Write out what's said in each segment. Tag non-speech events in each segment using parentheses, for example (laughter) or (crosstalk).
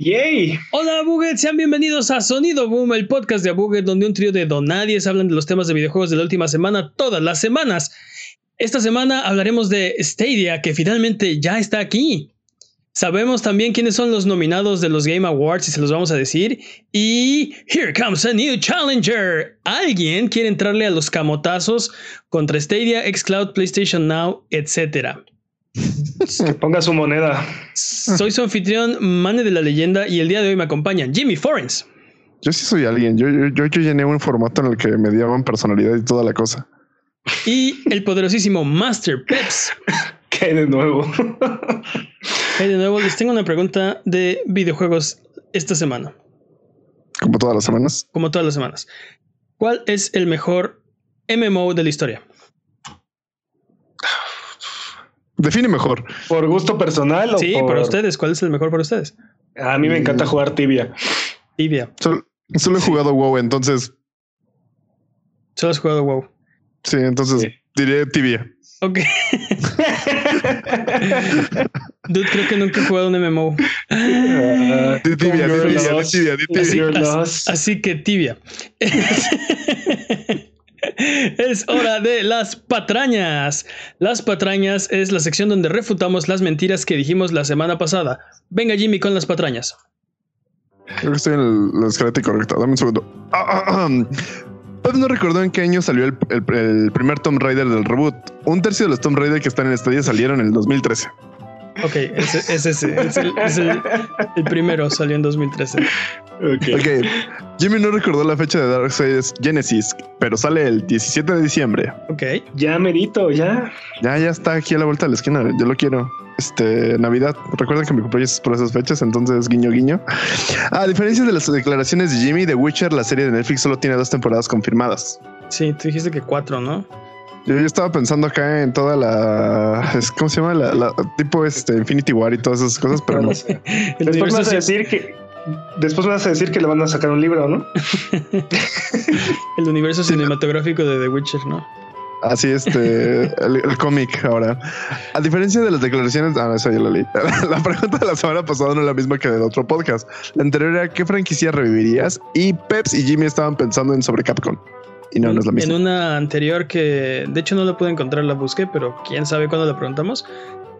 ¡Yay! Hola Buget, sean bienvenidos a Sonido Boom, el podcast de Buget, donde un trío de donadies hablan de los temas de videojuegos de la última semana, todas las semanas. Esta semana hablaremos de Stadia, que finalmente ya está aquí. Sabemos también quiénes son los nominados de los Game Awards y se los vamos a decir. Y here comes a new challenger. Alguien quiere entrarle a los camotazos contra Stadia, Xcloud, PlayStation Now, etc. Ponga su moneda. Soy su anfitrión, Mane de la Leyenda, y el día de hoy me acompañan Jimmy Forens. Yo sí soy alguien. Yo, yo, yo, llené un formato en el que me dieron personalidad y toda la cosa. Y el poderosísimo Master Peps. (laughs) ¿Qué hay de nuevo? De nuevo, les tengo una pregunta de videojuegos esta semana. Como todas las semanas. Como todas las semanas. ¿Cuál es el mejor MMO de la historia? Define mejor. ¿Por gusto personal o Sí, por... para ustedes. ¿Cuál es el mejor para ustedes? A mí me encanta jugar tibia. Tibia. Solo, solo he jugado WoW, entonces. Solo has jugado WoW. Sí, entonces Sí. diré tibia. Ok. (laughs) Dude, creo que nunca he jugado un MMO. Ah, Di tibia, tibia, así que tibia. (laughs) Es hora de las patrañas. Las patrañas es la sección donde refutamos las mentiras que dijimos la semana pasada. Venga Jimmy con las patrañas. Creo que estoy en la escaleta incorrecta. Dame un segundo. (clears throat) Ah, no recordó en qué año salió el, primer Tomb Raider del reboot. Un tercio de los Tomb Raider que están en Stadia salieron en el 2013. Ok, ese es ese. Es, el, es el- el primero, salió en 2013. Ok. Ok, Jimmy no recordó la fecha de Darkseid Genesis, pero sale el 17 de diciembre. Ok. Ya merito, ya. Ya, ya está aquí a la vuelta de la esquina. Yo lo quiero. Este, Navidad. Recuerden que mi cumpleaños es por esas fechas, entonces guiño, guiño. A diferencia de las declaraciones de Jimmy, The Witcher, la serie de Netflix, solo tiene dos temporadas confirmadas. Sí, tú dijiste que cuatro, ¿no? Yo, yo estaba pensando acá en toda la. ¿Cómo se llama? La, la- tipo este Infinity War y todas esas cosas, pero no. (laughs) Después vas a decir que... Después vas a decir que le van a sacar un libro, ¿no? (laughs) el universo cinematográfico de The Witcher, ¿no? Así este, el, el cómic ahora. A diferencia de las declaraciones, ah, eso ya lo leí. (laughs) La pregunta de la semana pasada no es la misma que del otro podcast. La anterior era ¿qué franquicia revivirías? Y Peps y Jimmy estaban pensando en sobre Capcom. Y no, no es la En una anterior que, de hecho, no la pude encontrar, la busqué, pero quién sabe cuándo la preguntamos.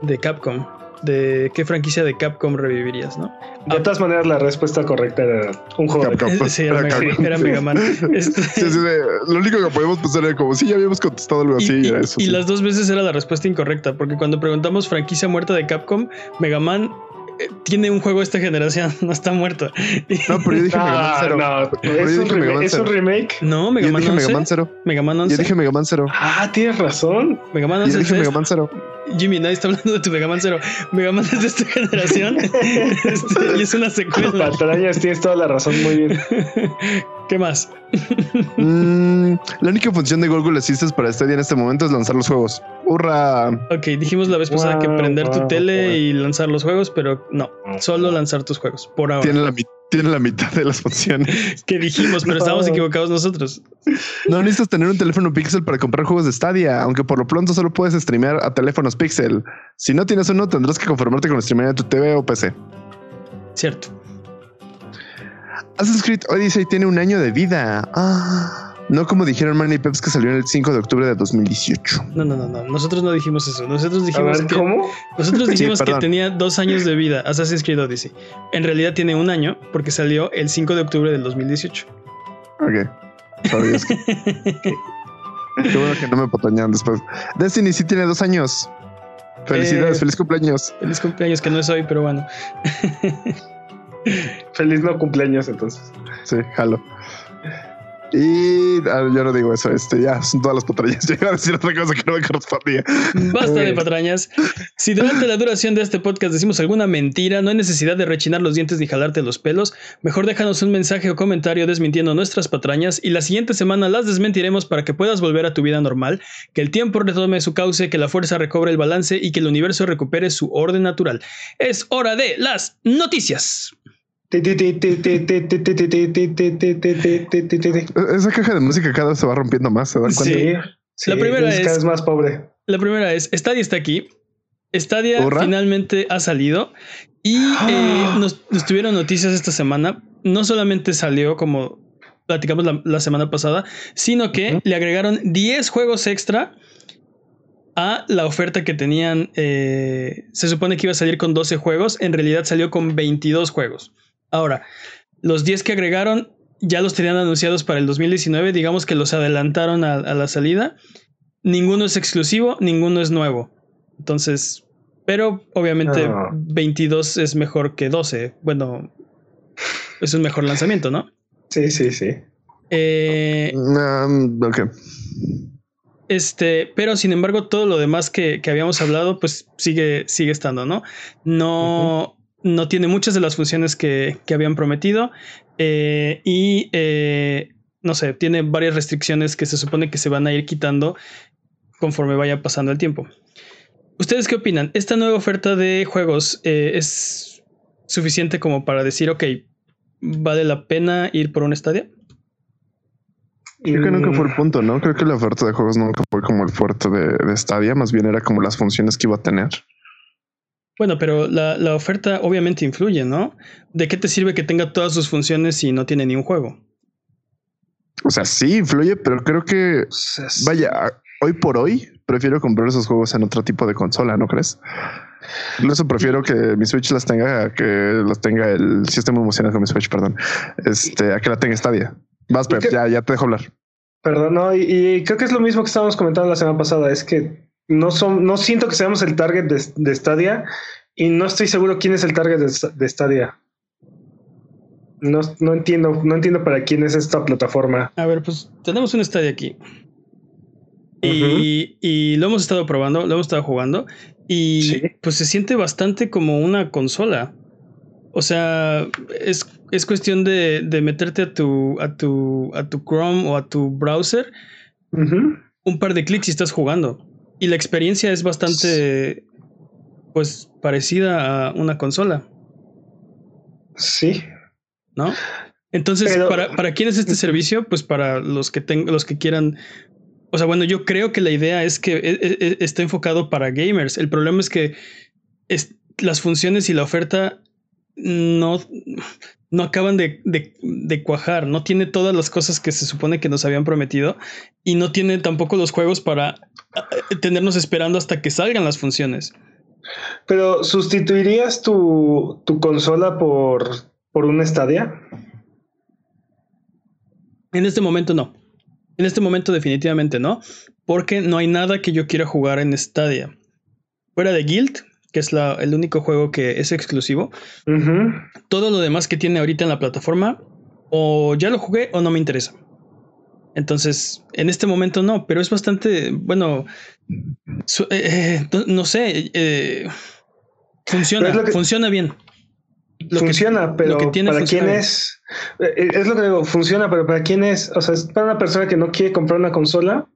De Capcom. De qué franquicia de Capcom revivirías, ¿no? De todas maneras, la respuesta correcta era un juego de... Capcom. (laughs) Sí, era, Era Mega, Capcom. era Mega Man. (laughs) Este- Sí, sí, sí. Lo único que podemos pensar era como si ya habíamos contestado algo y, así. y- era eso, y sí. las dos veces era la respuesta incorrecta, porque cuando preguntamos franquicia muerta de Capcom, Mega Man tiene un juego de esta generación, (laughs) no está muerto. No, pero yo dije Mega Man Ah, Zero. no, yo es un, dije Mega remake, Man es un remake. No, Mega Yo Man dije 11. Mega Man Zero. Mega Man 11. Yo dije Mega Man Zero. Ah, tienes razón. Mega Man Yo 11 dije Mega Man. Jimmy, nadie está hablando de tu Mega Man Zero. Mega Man es de esta generación (laughs) (laughs) Este, y es una secuela. Patrañas, tienes toda la razón, muy bien. ¿Qué más? Mm, la única función de Google Assistant para Stadia en este momento es lanzar los juegos. ¡Hurra! Ok, dijimos la vez pasada que Wow, prender tu tele wow. y lanzar los juegos, pero no, solo lanzar tus juegos, por ahora. Tiene la, mi- tiene la mitad de las funciones. (laughs) Que dijimos, pero No. estábamos equivocados nosotros. No necesitas tener un teléfono Pixel para comprar juegos de Stadia, aunque por lo pronto solo puedes streamear a teléfonos Pixel. Si no tienes uno, tendrás que conformarte con streamear a tu TV o PC. Cierto. Assassin's Creed Odyssey tiene un año de vida. Ah, no como dijeron Manny y Peps que salió el 5 de octubre de 2018. No, no, no, no. Nosotros no dijimos eso. Nosotros dijimos ver, que ¿cómo? nosotros Sí, dijimos que perdón. tenía dos años de vida Assassin's Creed Odyssey. En realidad tiene un año porque salió el 5 de octubre del 2018. Ok. Es que- (laughs) Qué bueno que no me potañan después. Destiny sí tiene dos años. Felicidades, Eh. feliz cumpleaños. Feliz cumpleaños, que no es hoy, pero bueno. (laughs) (laughs) Feliz no cumpleaños, entonces. Sí, jalo. Y ah, yo no digo eso, este ya son todas las patrullas. (laughs) Yo iba a decir otra cosa que no me correspondía. Basta de bien. patrañas. Si durante la duración de este podcast decimos alguna mentira, no hay necesidad de rechinar los dientes ni jalarte los pelos. Mejor déjanos un mensaje o comentario desmintiendo nuestras patrañas y la siguiente semana las desmentiremos para que puedas volver a tu vida normal, que el tiempo retome su cauce, que la fuerza recobre el balance y que el universo recupere su orden natural. Es hora de las noticias. Esa caja de música cada vez se va rompiendo más, ¿se dan cuenta? Sí. Sí, La primera es es- más pobre. La primera es, Stadia está aquí. Stadia finalmente ha salido y eh, nos, tuvieron noticias esta semana. No solamente salió como platicamos la, semana pasada, sino que le agregaron 10 juegos extra a la oferta que tenían. Eh, se supone que iba a salir con 12 juegos, en realidad salió con 22 juegos. Ahora, los 10 que agregaron ya los tenían anunciados para el 2019, digamos que los adelantaron a, la salida. Ninguno es exclusivo, ninguno es nuevo. Entonces, pero obviamente 22 ah. es mejor que 12. Bueno, es un mejor lanzamiento, ¿no? Sí, sí, sí. Eh, um, este, pero sin embargo, todo lo demás que, habíamos hablado, pues sigue, sigue estando, ¿no? No, no tiene muchas de las funciones que, habían prometido. Eh, y eh, no sé, tiene varias restricciones que se supone que se van a ir quitando conforme vaya pasando el tiempo. ¿Ustedes qué opinan? ¿Esta nueva oferta de juegos eh, es suficiente como para decir, ok, vale la pena ir por un estadio? Creo que nunca fue el punto, ¿no? Creo que la oferta de juegos nunca fue como el fuerte de, de Stadia, más bien era como las funciones que iba a tener. Bueno, pero la, oferta obviamente influye, ¿no? ¿De qué te sirve que tenga todas sus funciones si no tiene ni un juego? O sea, sí influye, pero creo que, vaya, hoy por hoy prefiero comprar esos juegos en otro tipo de consola, ¿no crees? Incluso prefiero que mi Switch las tenga, que las tenga el. Si estoy muy emocionado con mi Switch, perdón. Este, a que la tenga Stadia. Vas, Pep, ya, ya te dejo hablar. Perdón, no, y, creo que es lo mismo que estábamos comentando la semana pasada, es que no son, no siento que seamos el target de, de Stadia y no estoy seguro quién es el target de, de Stadia. No, no entiendo, no entiendo para quién es esta plataforma. A ver, pues tenemos un Stadia aquí. Y, y, lo hemos estado probando, lo hemos estado jugando. Y pues se siente bastante como una consola. O sea, es, es cuestión de, de, meterte a tu, a tu, a tu Chrome o a tu browser. Un par de clics y estás jugando. Y la experiencia es bastante, pues, parecida a una consola. Sí. ¿No? Entonces, ¿para, ¿para quién es este servicio? Pues para los que, los que quieran o sea, bueno, yo creo que la idea es que e, e, e, está enfocado para gamers. El problema es que las funciones y la oferta no, no acaban de, de, cuajar, no tiene todas las cosas que se supone que nos habían prometido y no tiene tampoco los juegos para eh, tenernos esperando hasta que salgan las funciones. Pero, ¿sustituirías tu, tu consola por, por una Stadia? En este momento no. En este momento definitivamente no, porque no hay nada que yo quiera jugar en Stadia. Fuera de Guild, que es el único juego que es exclusivo. Todo lo demás que tiene ahorita en la plataforma, o ya lo jugué o no me interesa. Entonces, en este momento no, pero es bastante, bueno, eh, eh, no, sé, eh, funciona, funciona bien. funciona, pero para quién es, es lo que digo, funciona, pero para quién es, o sea, es para una persona que no quiere comprar una consola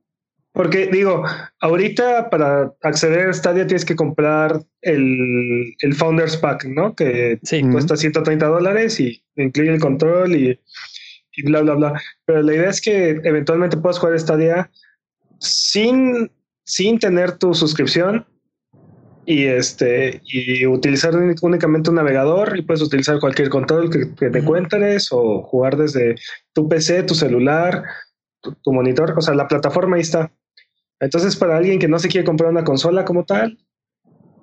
porque digo, ahorita para acceder a Stadia tienes que comprar el, el Founders Pack, ¿no? Que cuesta 130 dólares y incluye el control y, y, bla, bla, bla. Pero la idea es que eventualmente puedas jugar Stadia sin, sin tener tu suscripción y este y utilizar únicamente un navegador y puedes utilizar cualquier control que, te encuentres o jugar desde tu PC, tu celular, tu, monitor, o sea, la plataforma ahí está. Entonces, para alguien que no se quiere comprar una consola como tal,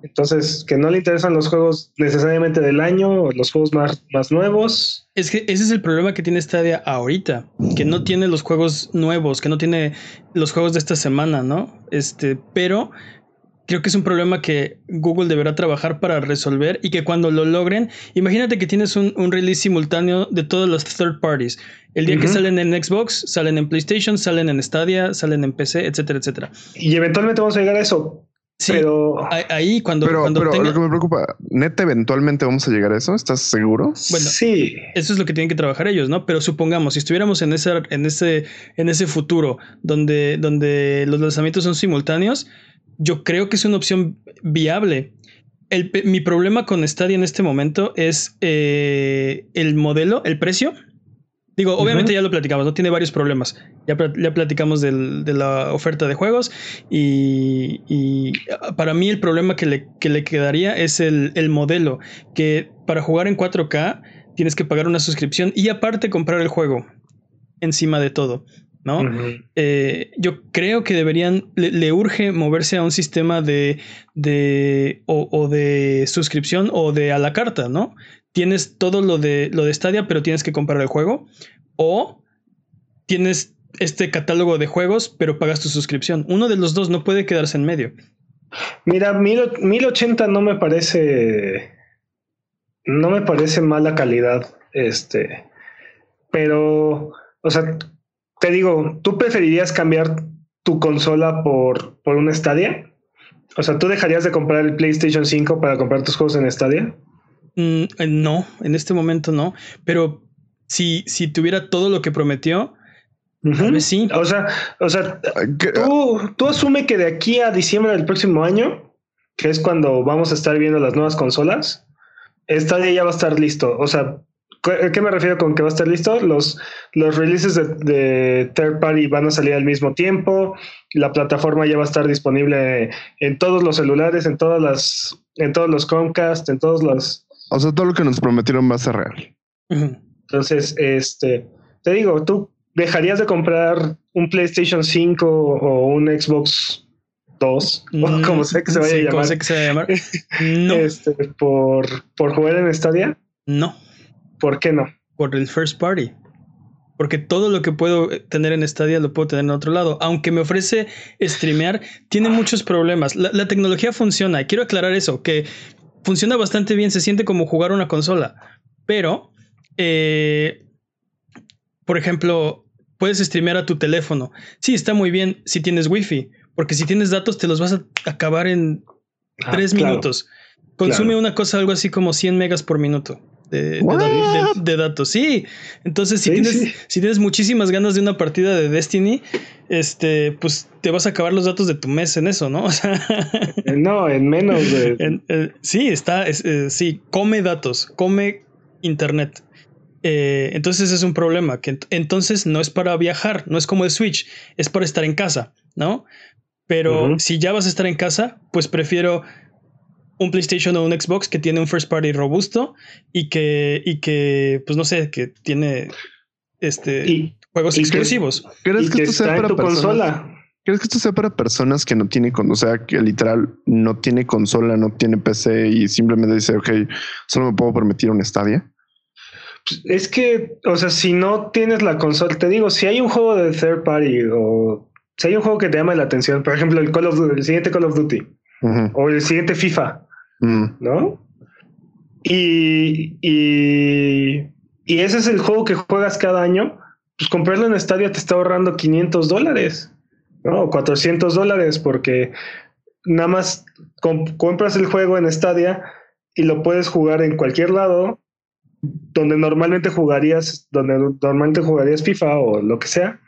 entonces que no le interesan los juegos necesariamente del año o los juegos más, más nuevos. Es que ese es el problema que tiene Stadia ahorita, que no tiene los juegos nuevos, que no tiene los juegos de esta semana, ¿no? Este, pero creo que es un problema que Google deberá trabajar para resolver y que cuando lo logren, imagínate que tienes un, release simultáneo de todas las third parties. El día que salen en Xbox, salen en PlayStation, salen en Stadia, salen en PC, etcétera, etcétera. Y eventualmente vamos a llegar a eso. Sí, pero ahí cuando, pero, cuando pero lo que me preocupa, neta, eventualmente vamos a llegar a eso. ¿Estás seguro? Bueno, sí. Eso es lo que tienen que trabajar ellos, ¿no? Pero supongamos, si estuviéramos en ese, en ese, en ese futuro donde, donde los lanzamientos son simultáneos, yo creo que es una opción viable. mi problema con Stadia en este momento es eh, el modelo, el precio Digo, obviamente ya lo platicamos, no tiene varios problemas. Ya, ya platicamos de la oferta de juegos y, para mí el problema que le, le quedaría es el, el, modelo, que para jugar en 4K tienes que pagar una suscripción y aparte comprar el juego encima de todo. ¿No? Eh, yo creo que deberían, le, urge moverse a un sistema de, de o, de suscripción o de a la carta, ¿no? Tienes todo lo de, lo de Stadia, pero tienes que comprar el juego. O tienes este catálogo de juegos, pero pagas tu suscripción. Uno de los dos no puede quedarse en medio. Mira, 1080 no me parece. No me parece mala calidad. Este. Pero. O sea, te digo, ¿tú preferirías cambiar tu consola por, por una Stadia? O sea, ¿tú dejarías de comprar el PlayStation 5 para comprar tus juegos en Stadia? Mm, eh, no, en este momento no. Pero si, si tuviera todo lo que prometió, sí. O sea, o sea tú, tú asume que de aquí a diciembre del próximo año, que es cuando vamos a estar viendo las nuevas consolas, Stadia ya va a estar listo. O sea, ¿A qué me refiero con que va a estar listo? Los, los releases de, third party van a salir al mismo tiempo. La plataforma ya va a estar disponible en todos los celulares, en todas las, en todos los Chromecast, en todos los. O sea, todo lo que nos prometieron va a ser real. Entonces, este, te digo, tú dejarías de comprar un PlayStation 5 o un Xbox 2, (laughs) o mm, como sé que se vaya a llamar. Como sé que se va a llamar. No. Este, por, por jugar en Stadia. No. ¿Por qué no? Por el first party. Porque todo lo que puedo tener en Stadia lo puedo tener en otro lado. Aunque me ofrece streamear, tiene muchos problemas. La, tecnología funciona. Quiero aclarar eso, que funciona bastante bien, se siente como jugar una consola. Pero, eh, por ejemplo, puedes streamear a tu teléfono. Sí, está muy bien si tienes wifi, porque si tienes datos te los vas a acabar en ah, tres minutos. Consume una cosa algo así como 100 megas por minuto de, datos. Sí, entonces si, tienes, si tienes muchísimas ganas de una partida de Destiny, este, pues te vas a acabar los datos de tu mes en eso, ¿no? (laughs) O sea, eh, no, en menos de... (laughs) Eh, sí, está, eh, sí, come datos, come internet. entonces es un problema, que entonces no es para viajar, no es como el Switch, es para estar en casa, ¿no? Pero si ya vas a estar en casa, pues prefiero un PlayStation o un Xbox que tiene un first party robusto y que, y que pues no sé, que tiene este juegos exclusivos. ¿Crees que, esto sea para consola? ¿Crees que esto sea para personas que no tienen, o sea, que literal no tiene consola, no tiene PC y simplemente dice, ok, solo me puedo permitir un Stadia? Pues, es que, o sea, si no tienes la consola, te digo, si hay un juego de third party o si hay un juego que te llama la atención, por ejemplo, el Call of el siguiente Call of Duty o el siguiente FIFA, Mm. ¿no? Y, y, ese es el juego que juegas cada año. Pues comprarlo en estadio te está ahorrando 500 dólares, ¿no? O 400 dólares, porque nada más compras el juego en Stadia y lo puedes jugar en cualquier lado donde normalmente jugarías, donde normalmente jugarías FIFA o lo que sea,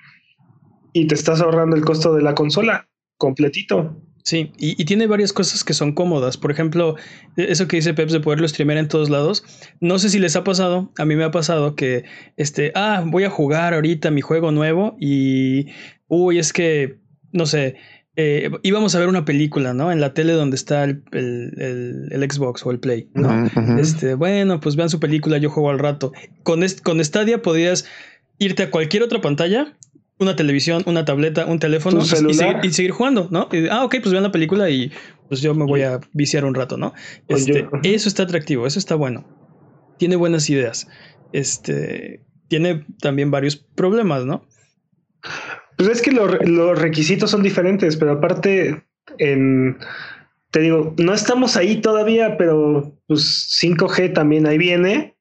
y te estás ahorrando el costo de la consola completito. Sí, y, tiene varias cosas que son cómodas. Por ejemplo, e, eso que dice Peps de poderlo streamear en todos lados. No sé si les ha pasado, a mí me ha pasado que, este, ah, voy a jugar ahorita mi juego nuevo y, uy, es que, no sé, eh, íbamos a ver una película, ¿no? En la tele donde está el, el, Xbox o el Play, ¿no? Este, bueno, pues vean su película, yo juego al rato. Con, con Stadia podías irte a cualquier otra pantalla una televisión, una tableta, un teléfono y seguir, jugando, ¿no? ah, ok, pues vean la película y pues yo me voy a viciar un rato, ¿no? Este, eso está atractivo, eso está bueno. Tiene buenas ideas. Este, tiene también varios problemas, ¿no? Pues es que los requisitos son diferentes, pero aparte, en, te digo, no estamos ahí todavía, pero pues 5G también ahí viene.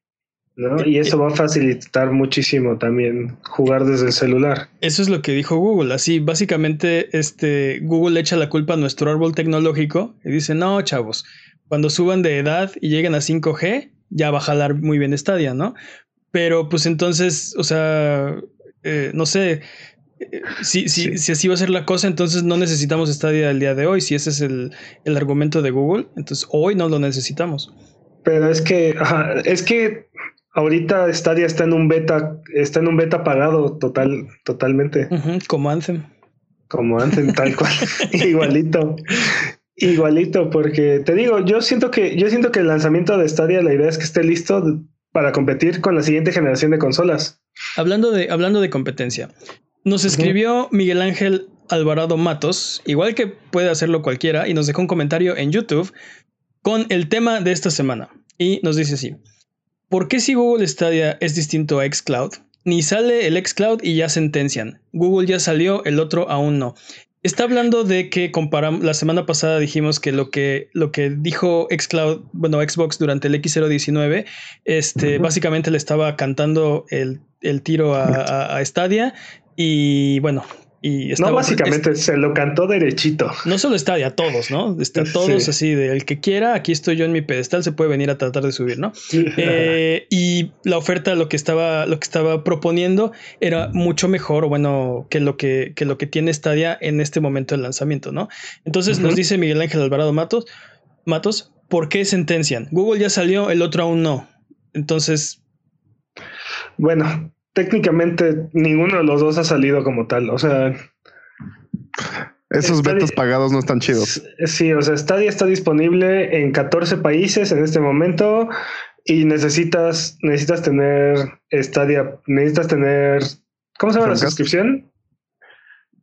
¿No? Y eso va a facilitar muchísimo también jugar desde el celular. Eso es lo que dijo Google. Así, básicamente, este, Google echa la culpa a nuestro árbol tecnológico y dice, no, chavos, cuando suban de edad y lleguen a 5G, ya va a jalar muy bien Stadia, ¿no? Pero pues entonces, o sea, eh, no sé, eh, si, si, si, así va a ser la cosa, entonces no necesitamos Stadia el día de hoy. Si ese es el, el argumento de Google, entonces hoy no lo necesitamos. Pero es que, es que ahorita Stadia está en un beta, está en un beta pagado total, totalmente. como Anthem. Como Anthem, tal (laughs) cual. (laughs) Igualito. Igualito, porque te digo, yo siento que, yo siento que el lanzamiento de Stadia, la idea es que esté listo para competir con la siguiente generación de consolas. Hablando de, hablando de competencia, nos escribió Miguel Ángel Alvarado Matos, igual que puede hacerlo cualquiera, y nos dejó un comentario en YouTube con el tema de esta semana. Y nos dice así: ¿Por qué si Google Stadia es distinto a Xcloud? Ni sale el Xcloud y ya sentencian. Google ya salió, el otro aún no. Está hablando de que comparamos, la semana pasada dijimos que lo que, lo que dijo Xcloud, bueno, Xbox durante el X019, este, básicamente le estaba cantando el, tiro a, a, Stadia y bueno, y no, básicamente se lo cantó derechito. No solo está a todos, ¿no? Está todos así de el que quiera, aquí estoy yo en mi pedestal, se puede venir a tratar de subir, ¿no? Eh, y la oferta, lo que estaba, lo que estaba proponiendo era mucho mejor, bueno, que lo que, que lo que tiene Stadia en este momento del lanzamiento, ¿no? Entonces nos dice Miguel Ángel Alvarado Matos, Matos, ¿por qué sentencian? Google ya salió, el otro aún no. Entonces. Bueno, técnicamente ninguno de los dos ha salido como tal. O sea. Esos betas pagados no están chidos. Sí, o sea, Stadia está disponible en 14 países en este momento y necesitas, necesitas tener Stadia, necesitas tener, ¿cómo se llama la suscripción?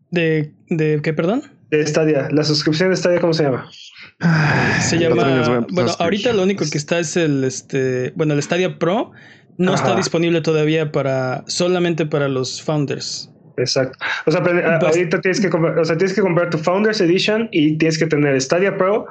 ¿De, de qué, perdón? De Stadia. La suscripción de Stadia, ¿cómo se llama? Se llama, bueno, ahorita lo único que está es el, este, bueno, el Stadia Pro no está disponible todavía para solamente para los founders. Exacto. O sea, ahorita tienes que comprar, o sea, tienes que comprar tu Founders Edition y tienes que tener Stadia Pro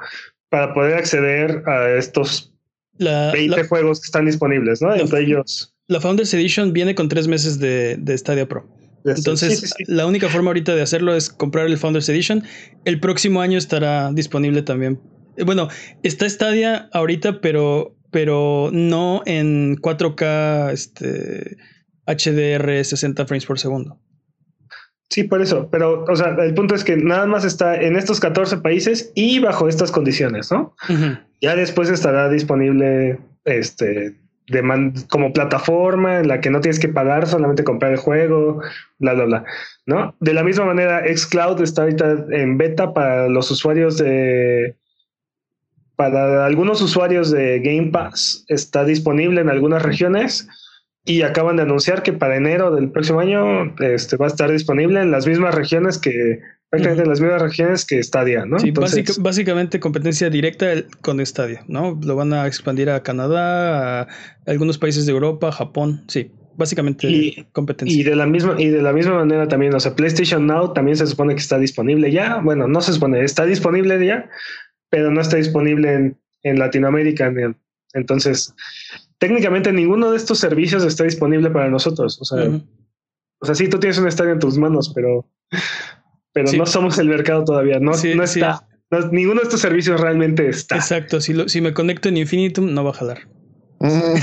para poder acceder a estos 20 juegos que están disponibles, ¿no? Entre ellos. La Founders Edition viene con tres meses de, de Stadia Pro. Entonces, la única forma ahorita de hacerlo es comprar el Founders Edition. El próximo año estará disponible también. Bueno, está Stadia ahorita, pero pero no en 4K este, HDR 60 frames por segundo. Sí, por eso, pero, o sea, el punto es que nada más está en estos 14 países y bajo estas condiciones, ¿no? Ya después estará disponible este como plataforma en la que no tienes que pagar, solamente comprar el juego, bla, bla, bla, ¿no? De la misma manera, Xcloud está ahorita en beta para los usuarios de para algunos usuarios de Game Pass está disponible en algunas regiones y acaban de anunciar que para enero del próximo año este, va a estar disponible en las mismas regiones que prácticamente en las mismas regiones que Stadia, ¿no? Sí, básicamente competencia directa con Stadia, ¿no? Lo van a expandir a Canadá, a algunos países de Europa, Japón, sí. Básicamente competencia. Y de la misma, y de la misma manera también, o sea, PlayStation Now también se supone que está disponible ya. Bueno, no se supone, está disponible ya, pero no está disponible en, Latinoamérica. Entonces, técnicamente ninguno de estos servicios está disponible para nosotros. O sea, o sea, sí, tú tienes un estadio en tus manos, pero, pero no somos el mercado todavía. No, no está. ninguno de estos servicios realmente está. Exacto. Si, si me conecto en Infinitum, no va a jalar. Mm.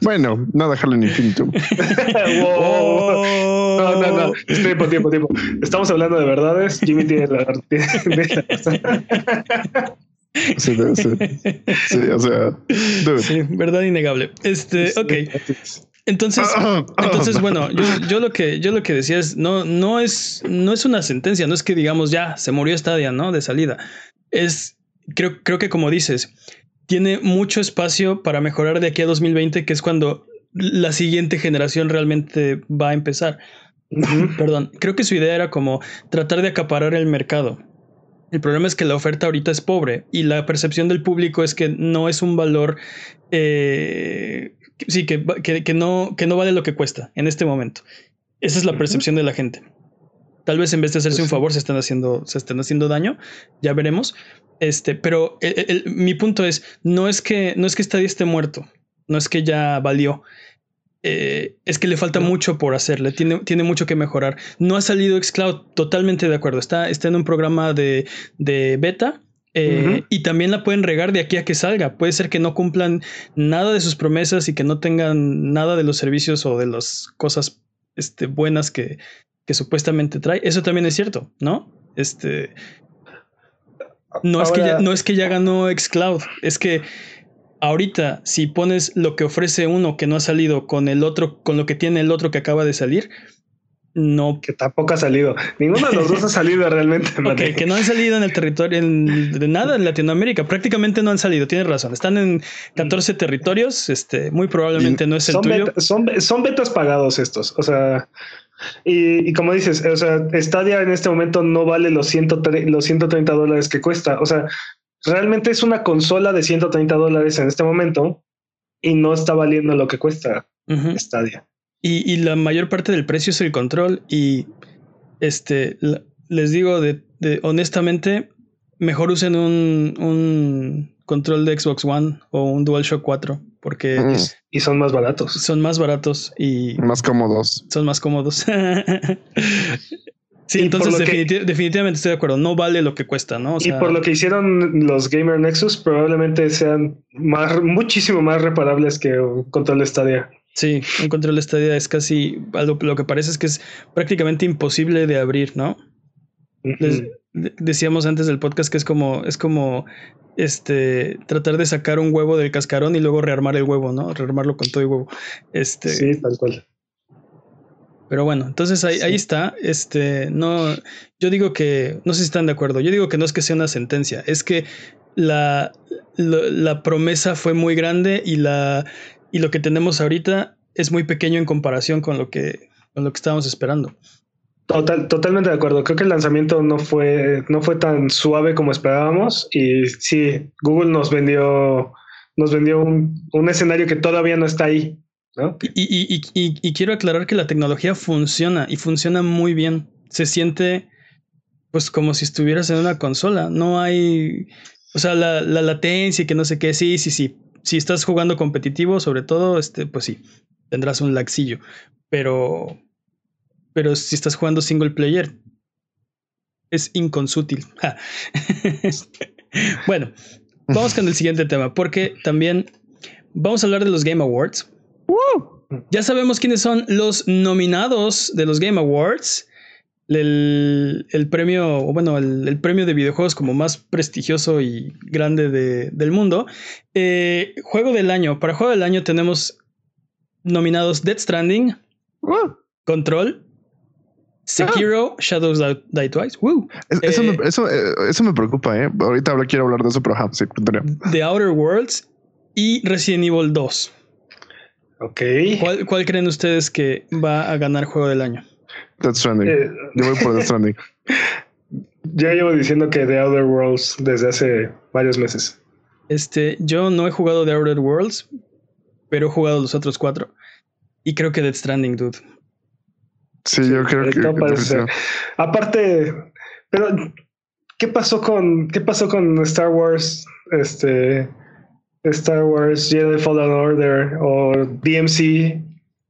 (laughs) bueno, no dejarlo en Infinitum. (laughs) No, no, no. Tiempo, tiempo, tiempo. Estamos hablando de verdades. Jimmy tiene la. (laughs) Sí, Sí, o sea. Sí, verdad innegable. Este, ok. Entonces, entonces, bueno, yo, lo que yo lo que decía es no, no es, no es una sentencia, no es que digamos ya se murió Stadia, ¿no? De salida. Es, creo, creo que como dices, tiene mucho espacio para mejorar de aquí a 2020, que es cuando la siguiente generación realmente va a empezar. (laughs) Perdón, creo que su idea era como tratar de acaparar el mercado. El problema es que la oferta ahorita es pobre y la percepción del público es que no es un valor, eh, sí, que, que, no, que no vale lo que cuesta en este momento. Esa es la percepción de la gente. Tal vez en vez de hacerse pues un favor se están haciendo, se están haciendo daño, ya veremos. Este, pero mi punto es, no es que, no es que Stadia esté muerto, no es que ya valió. Eh, es que le falta mucho por hacerle, tiene, tiene mucho que mejorar. No ha salido Xcloud, totalmente de acuerdo. Está, está en un programa de, beta. Eh, y también la pueden regar de aquí a que salga. Puede ser que no cumplan nada de sus promesas y que no tengan nada de los servicios o de las cosas este, buenas que, que supuestamente trae. Eso también es cierto, ¿no? Este. No, es que ya, no es que ya ganó Xcloud, es que Ahorita, si pones lo que ofrece uno que no ha salido con el otro, con lo que tiene el otro que acaba de salir, no. Que tampoco ha salido. Ninguno de los dos ha (laughs) salido realmente. que no han salido en el territorio de nada en Latinoamérica. Prácticamente no han salido. Tienes razón. Están en 14 territorios. Este, muy probablemente no es el son tuyo. son, son betas pagados estos. O sea, y, como dices, o sea, Stadia en este momento no vale los, 130, los 130 dólares que cuesta. O sea, realmente es una consola de 130 dólares en este momento y no está valiendo lo que cuesta Stadia. Y, la mayor parte del precio es el control. Y este les digo de, honestamente, mejor usen un, un, control de Xbox One o un DualShock 4. Porque mm. y son más baratos. Son más baratos y más cómodos. Son más cómodos. (laughs) sí, entonces definitivamente estoy de acuerdo. No vale lo que cuesta, ¿no? y por lo que hicieron los Gamer Nexus, probablemente sean más, muchísimo más reparables que un control de Stadia. Sí, un control de Stadia es casi algo lo que parece es que es prácticamente imposible de abrir, ¿no? decíamos antes del podcast que es como es como este tratar de sacar un huevo del cascarón y luego rearmar el huevo, ¿no? Rearmarlo con todo el huevo. Este Sí, tal cual. Pero bueno, entonces ahí, ahí está. Este, no, yo digo que, no sé si están de acuerdo, yo digo que no es que sea una sentencia, es que la, la promesa fue muy grande y la, y lo que tenemos ahorita es muy pequeño en comparación con lo que, con lo que estábamos esperando. Total, totalmente de acuerdo. Creo que el lanzamiento no fue, no fue tan suave como esperábamos. Y sí, Google nos vendió, nos vendió un, un escenario que todavía no está ahí. Y, quiero aclarar que la tecnología funciona y funciona muy bien. Se siente pues como si estuvieras en una consola. No hay, o sea, la, la latencia y que no sé qué. Sí, sí, sí si estás jugando competitivo, sobre todo, este, pues sí, tendrás un laxillo. Pero, pero si estás jugando single player, es inconsútil. (laughs) bueno, vamos con el siguiente tema, porque también vamos a hablar de los Game Awards. Ya sabemos quiénes son los nominados de los Game Awards el, premio, bueno, el, premio de videojuegos como más prestigioso y grande del mundo. Eh, juego del año. Para juego del año tenemos nominados Dead Stranding. Control, Sekiro. Shadows Die Twice. eso, me, eh, eso, me preocupa, ¿eh? Ahorita quiero hablar de eso, pero sí, The Outer Worlds y Resident Evil 2. Ok. ¿Cuál, ¿Cuál creen ustedes que va a ganar juego del año? Death Stranding. Eh, yo voy por Death Stranding. (laughs) Ya llevo diciendo que The Outer Worlds desde hace varios meses. Este, yo no he jugado The Outer Worlds, pero he jugado los otros cuatro. Y creo que Death Stranding, dude. Sí, yo creo que. Aparte, pero ¿qué pasó con qué pasó con Star Wars? Este Star Wars Jedi Fallen Order o DMC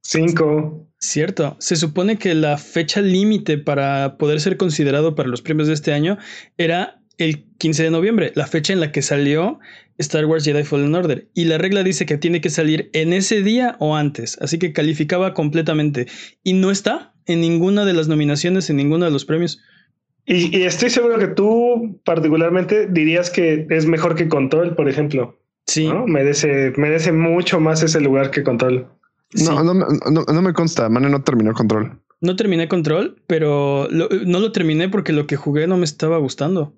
5. Cierto, se supone que la fecha límite para poder ser considerado para los premios de este año era el 15 de noviembre, la fecha en la que salió Star Wars Jedi Fallen Order. Y la regla dice que tiene que salir en ese día o antes, así que calificaba completamente. Y no está en ninguna de las nominaciones, en ninguno de los premios. Y, estoy seguro que tú particularmente dirías que es mejor que Control, por ejemplo. Sí. Merece, merece mucho más ese lugar que Control. No, no, no, me consta. Mane no terminó control. No terminé control, pero no lo terminé porque lo que jugué no me estaba gustando.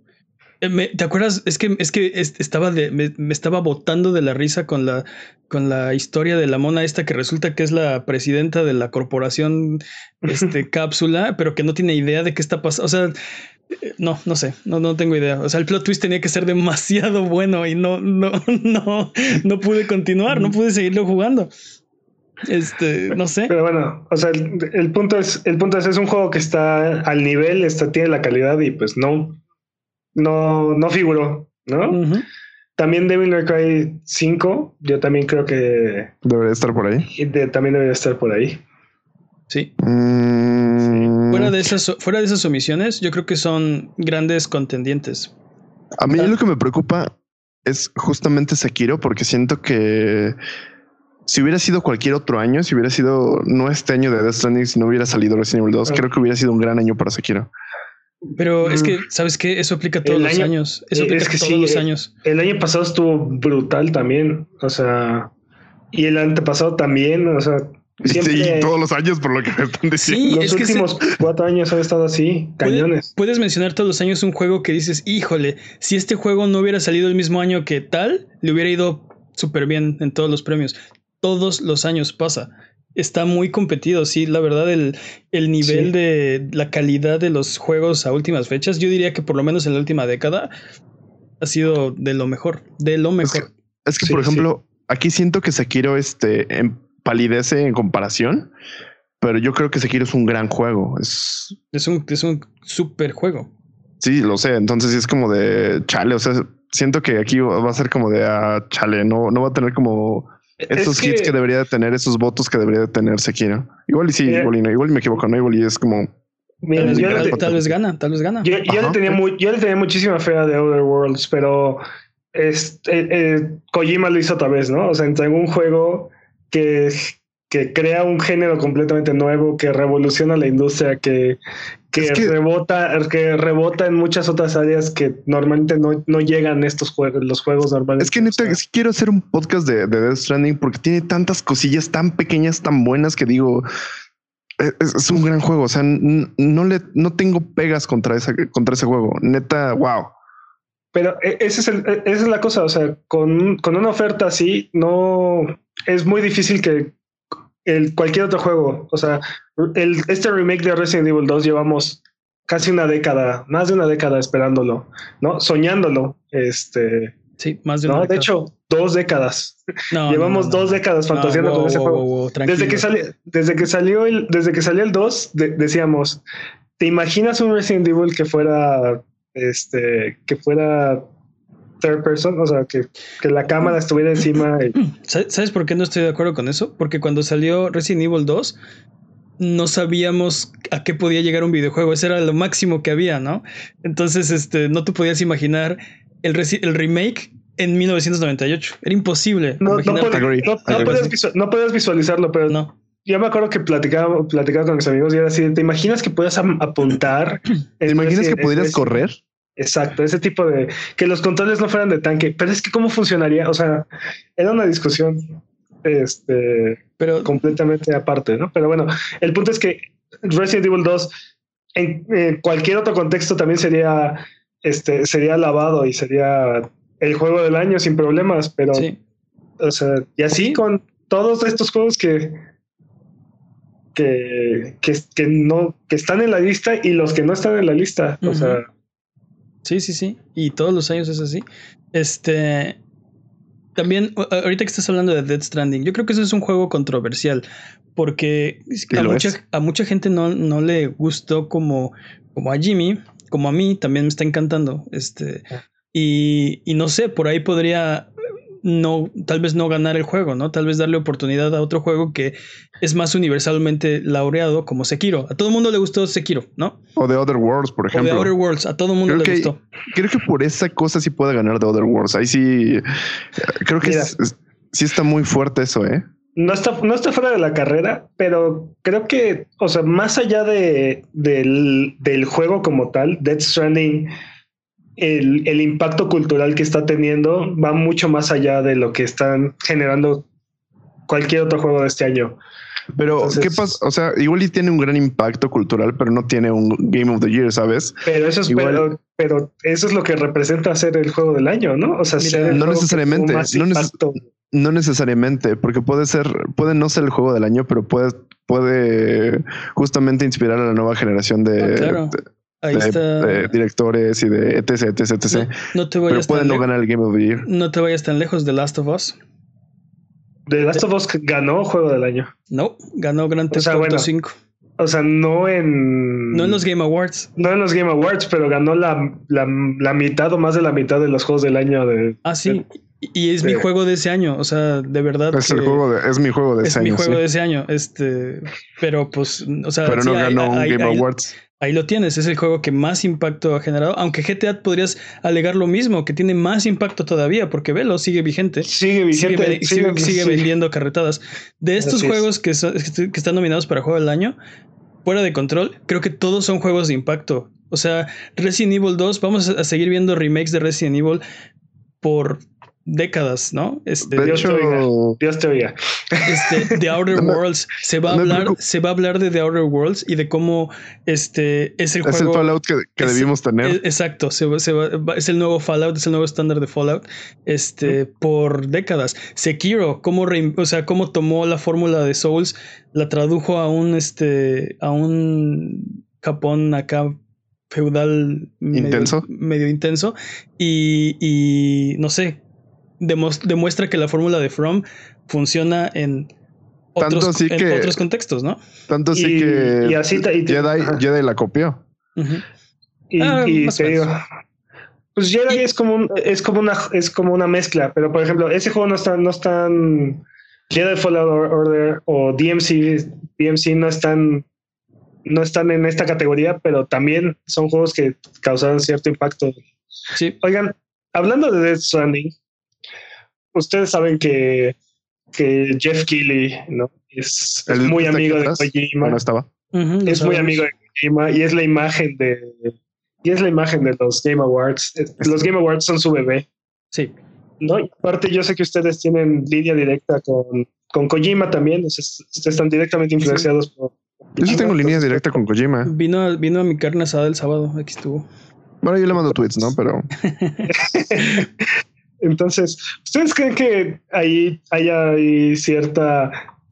Eh, ¿Te acuerdas? Es que, es que estaba de, me, estaba botando de la risa con la, con la historia de la mona esta que resulta que es la presidenta de la corporación este, (laughs) cápsula, pero que no tiene idea de qué está pasando. O sea, no, no sé, no, no tengo idea. O sea, el plot twist tenía que ser demasiado bueno y no, no, (laughs) no, no pude continuar, no pude seguirlo jugando. Este, no sé. Pero bueno, o sea, el, punto es, el punto es, es un juego que está al nivel, está, tiene la calidad y pues no, no, no figuró, ¿no? También Devil May Cry 5, yo también creo que debería estar por ahí. también debería estar por ahí. Sí. Mm. Fuera de esas, fuera de esas omisiones, yo creo que son grandes contendientes. A mí lo que me preocupa es justamente Sekiro, porque siento que si hubiera sido cualquier otro año, si hubiera sido no este año de Death Stranding, si no hubiera salido Resident Evil 2, creo que hubiera sido un gran año para Sekiro. Pero es que, ¿sabes qué? Eso aplica todos los años. Eso aplica es todos los años. El año pasado estuvo brutal también. O sea, y el antepasado también. O sea, Sí, todos los años, por lo que me están diciendo. los últimos cuatro años han estado así, cañones. Puedes, mencionar todos los años un juego que dices, híjole, si este juego no hubiera salido el mismo año que tal, le hubiera ido súper bien en todos los premios. Todos los años pasa. Está muy competido, sí, la verdad, el, el nivel de la calidad de los juegos a últimas fechas, yo diría que por lo menos en la última década ha sido de lo mejor, de lo mejor. Es que, por ejemplo, aquí siento que Sekiro este, palidece en comparación, pero yo creo que Sekiro es un gran juego. Es, es un, es un super juego. Sí, lo sé. Entonces es como de chale. O sea, siento que aquí va a ser como de ah, chale. No, no va a tener como esos hits que debería de tener, esos votos que debería de tener Sekiro. Igual y sí, igual y no, igual y me equivoco, no, igual y es como. tal, vez, gana, tal vez gana. Yo, le tenía muy, yo le tenía muchísima fe a The Other Worlds, pero este, eh, Kojima lo hizo otra vez, ¿no? O sea, entregó un juego que, que crea un género completamente nuevo, que revoluciona la industria, que, que, rebota, que rebota en muchas otras áreas que normalmente no, no llegan estos juegos, los juegos normales. Es que neta, quiero hacer un podcast de, de Death Stranding porque tiene tantas cosillas tan pequeñas, tan buenas que digo, e, es, un gran juego. O sea, no le, no tengo pegas contra esa, contra ese juego. Neta, wow. Pero e, ese es el, e, esa es la cosa. O sea, con, con una oferta así, no, es muy difícil que el, cualquier otro juego, o sea, el, este remake de Resident Evil 2 llevamos casi una década, más de una década esperándolo, ¿no? Soñándolo, este... Sí, más de una no, De hecho, dos décadas. Llevamos dos décadas fantaseando con ese juego. desde que salió, desde que salió el, desde que salió el 2, decíamos, ¿te imaginas un Resident Evil que fuera, este, que fuera third person, o sea, que, la cámara estuviera encima. (laughs) ¿Sabes por qué no estoy de acuerdo con eso? Porque cuando salió Resident Evil 2, no sabíamos a qué podía llegar un videojuego. Ese era lo máximo que había, ¿no? Entonces, este, no te podías imaginar el, el remake en 1998. Era imposible. No, no, podías, visualizarlo, pero no. Yo me acuerdo que platicaba, platicaba con mis amigos y era así, ¿te imaginas que puedas apuntar? ¿Te imaginas que pudieras correr? Exacto, ese tipo de que los controles no fueran de tanque, pero es que cómo funcionaría, o sea, era una discusión este pero completamente aparte, ¿no? Pero bueno, el punto es que Resident Evil 2 en, cualquier otro contexto también sería este sería lavado y sería el juego del año sin problemas, pero o sea, y así con todos estos juegos que que, que, no que están en la lista y los que no están en la lista, o sea, Sí, sí, sí. Y todos los años es así. Este. También, ahorita que estás hablando de Dead Stranding, yo creo que eso es un juego controversial. Porque a mucha, a mucha, gente no, no le gustó como, como a Jimmy, como a mí, también me está encantando. Este. Ah. Y, y no sé, por ahí podría no, tal vez no ganar el juego, ¿no? Tal vez darle oportunidad a otro juego que es más universalmente laureado como Sekiro. A todo el mundo le gustó Sekiro, ¿no? O The Other Worlds, por ejemplo. O The Other Worlds, a todo el mundo le gustó. Creo que por esa cosa sí puede ganar The Other Worlds. Ahí sí, creo que sí está muy fuerte eso, ¿eh? No está, no está fuera de la carrera, pero creo que, o sea, más allá de, del, del juego como tal, Death Stranding el, impacto cultural que está teniendo va mucho más allá de lo que están generando cualquier otro juego de este año. Pero, ¿qué pasa? O sea, igual y tiene un gran impacto cultural, pero no tiene un Game of the Year, ¿sabes? Pero eso es, igual, pero, eso es lo que representa ser el juego del año, ¿no? O sea, no necesariamente, no, necesariamente, porque puede ser, puede no ser el juego del año, pero puede, puede justamente inspirar a la nueva generación de, ah, Ahí está. directores y de etc, etc, etc. No, te vayas Pero pueden no ganar el Game of the Year. No te vayas tan lejos de Last of Us. The Last of Us ganó Juego del Año. No, ganó Grand Theft Auto 5. O sea, no en. No en los Game Awards. No en los Game Awards, pero ganó la, la, la mitad o más de la mitad de los juegos del año de. Ah, sí. y es mi juego de ese año. O sea, de verdad. Es, el juego de, es mi juego de ese año. Es mi juego de ese año. Este. Pero pues. O sea, pero no ganó un Game Awards. Ahí lo tienes, es el juego que más impacto ha generado, aunque GTA podrías alegar lo mismo, que tiene más impacto todavía, porque Velo sigue vigente. Sigue vigente. Sigue, vendiendo carretadas. De estos juegos que, que, están nominados para Juego del Año, fuera de control, creo que todos son juegos de impacto. O sea, Resident Evil 2, vamos a seguir viendo remakes de Resident Evil por décadas, ¿no? Este, Dios, te oiga. Dios te oiga. Este, The (laughs) Outer Worlds. Se va a hablar, se va a hablar de The Outer Worlds y de cómo este es el juego. El Fallout que, debimos tener. exacto. es el nuevo Fallout, es el nuevo estándar de Fallout. Este, por décadas. Sekiro, cómo o sea, cómo tomó la fórmula de Souls, la tradujo a un este, a un Japón acá feudal intenso. Medio, intenso. Y, y no sé, demuestra que la fórmula de From funciona en otros, otros contextos, ¿no? Tanto así que y así Jedi, la copió. Y, ah, te digo, pues Jedi es como es como una es como una mezcla, pero por ejemplo, ese juego no está no están Jedi Fallout Order o DMC DMC no están no están en esta categoría, pero también son juegos que causaron cierto impacto. Sí. Oigan, hablando de Death Stranding, ustedes saben que, que Jeff Keighley, ¿no? Es, muy amigo de Kojima. No estaba. es muy amigo de Kojima y es la imagen de y es la imagen de los Game Awards. Los Game Awards son su bebé. Sí. ¿No? Y aparte, yo sé que ustedes tienen línea directa con, con Kojima también. ustedes están directamente influenciados por. Yo sí tengo línea directa con Kojima. Vino, vino a mi carne asada el sábado. Aquí estuvo. Bueno, yo le mando tweets, ¿no? Pero. (laughs) Entonces, ¿ustedes creen que ahí hay cierta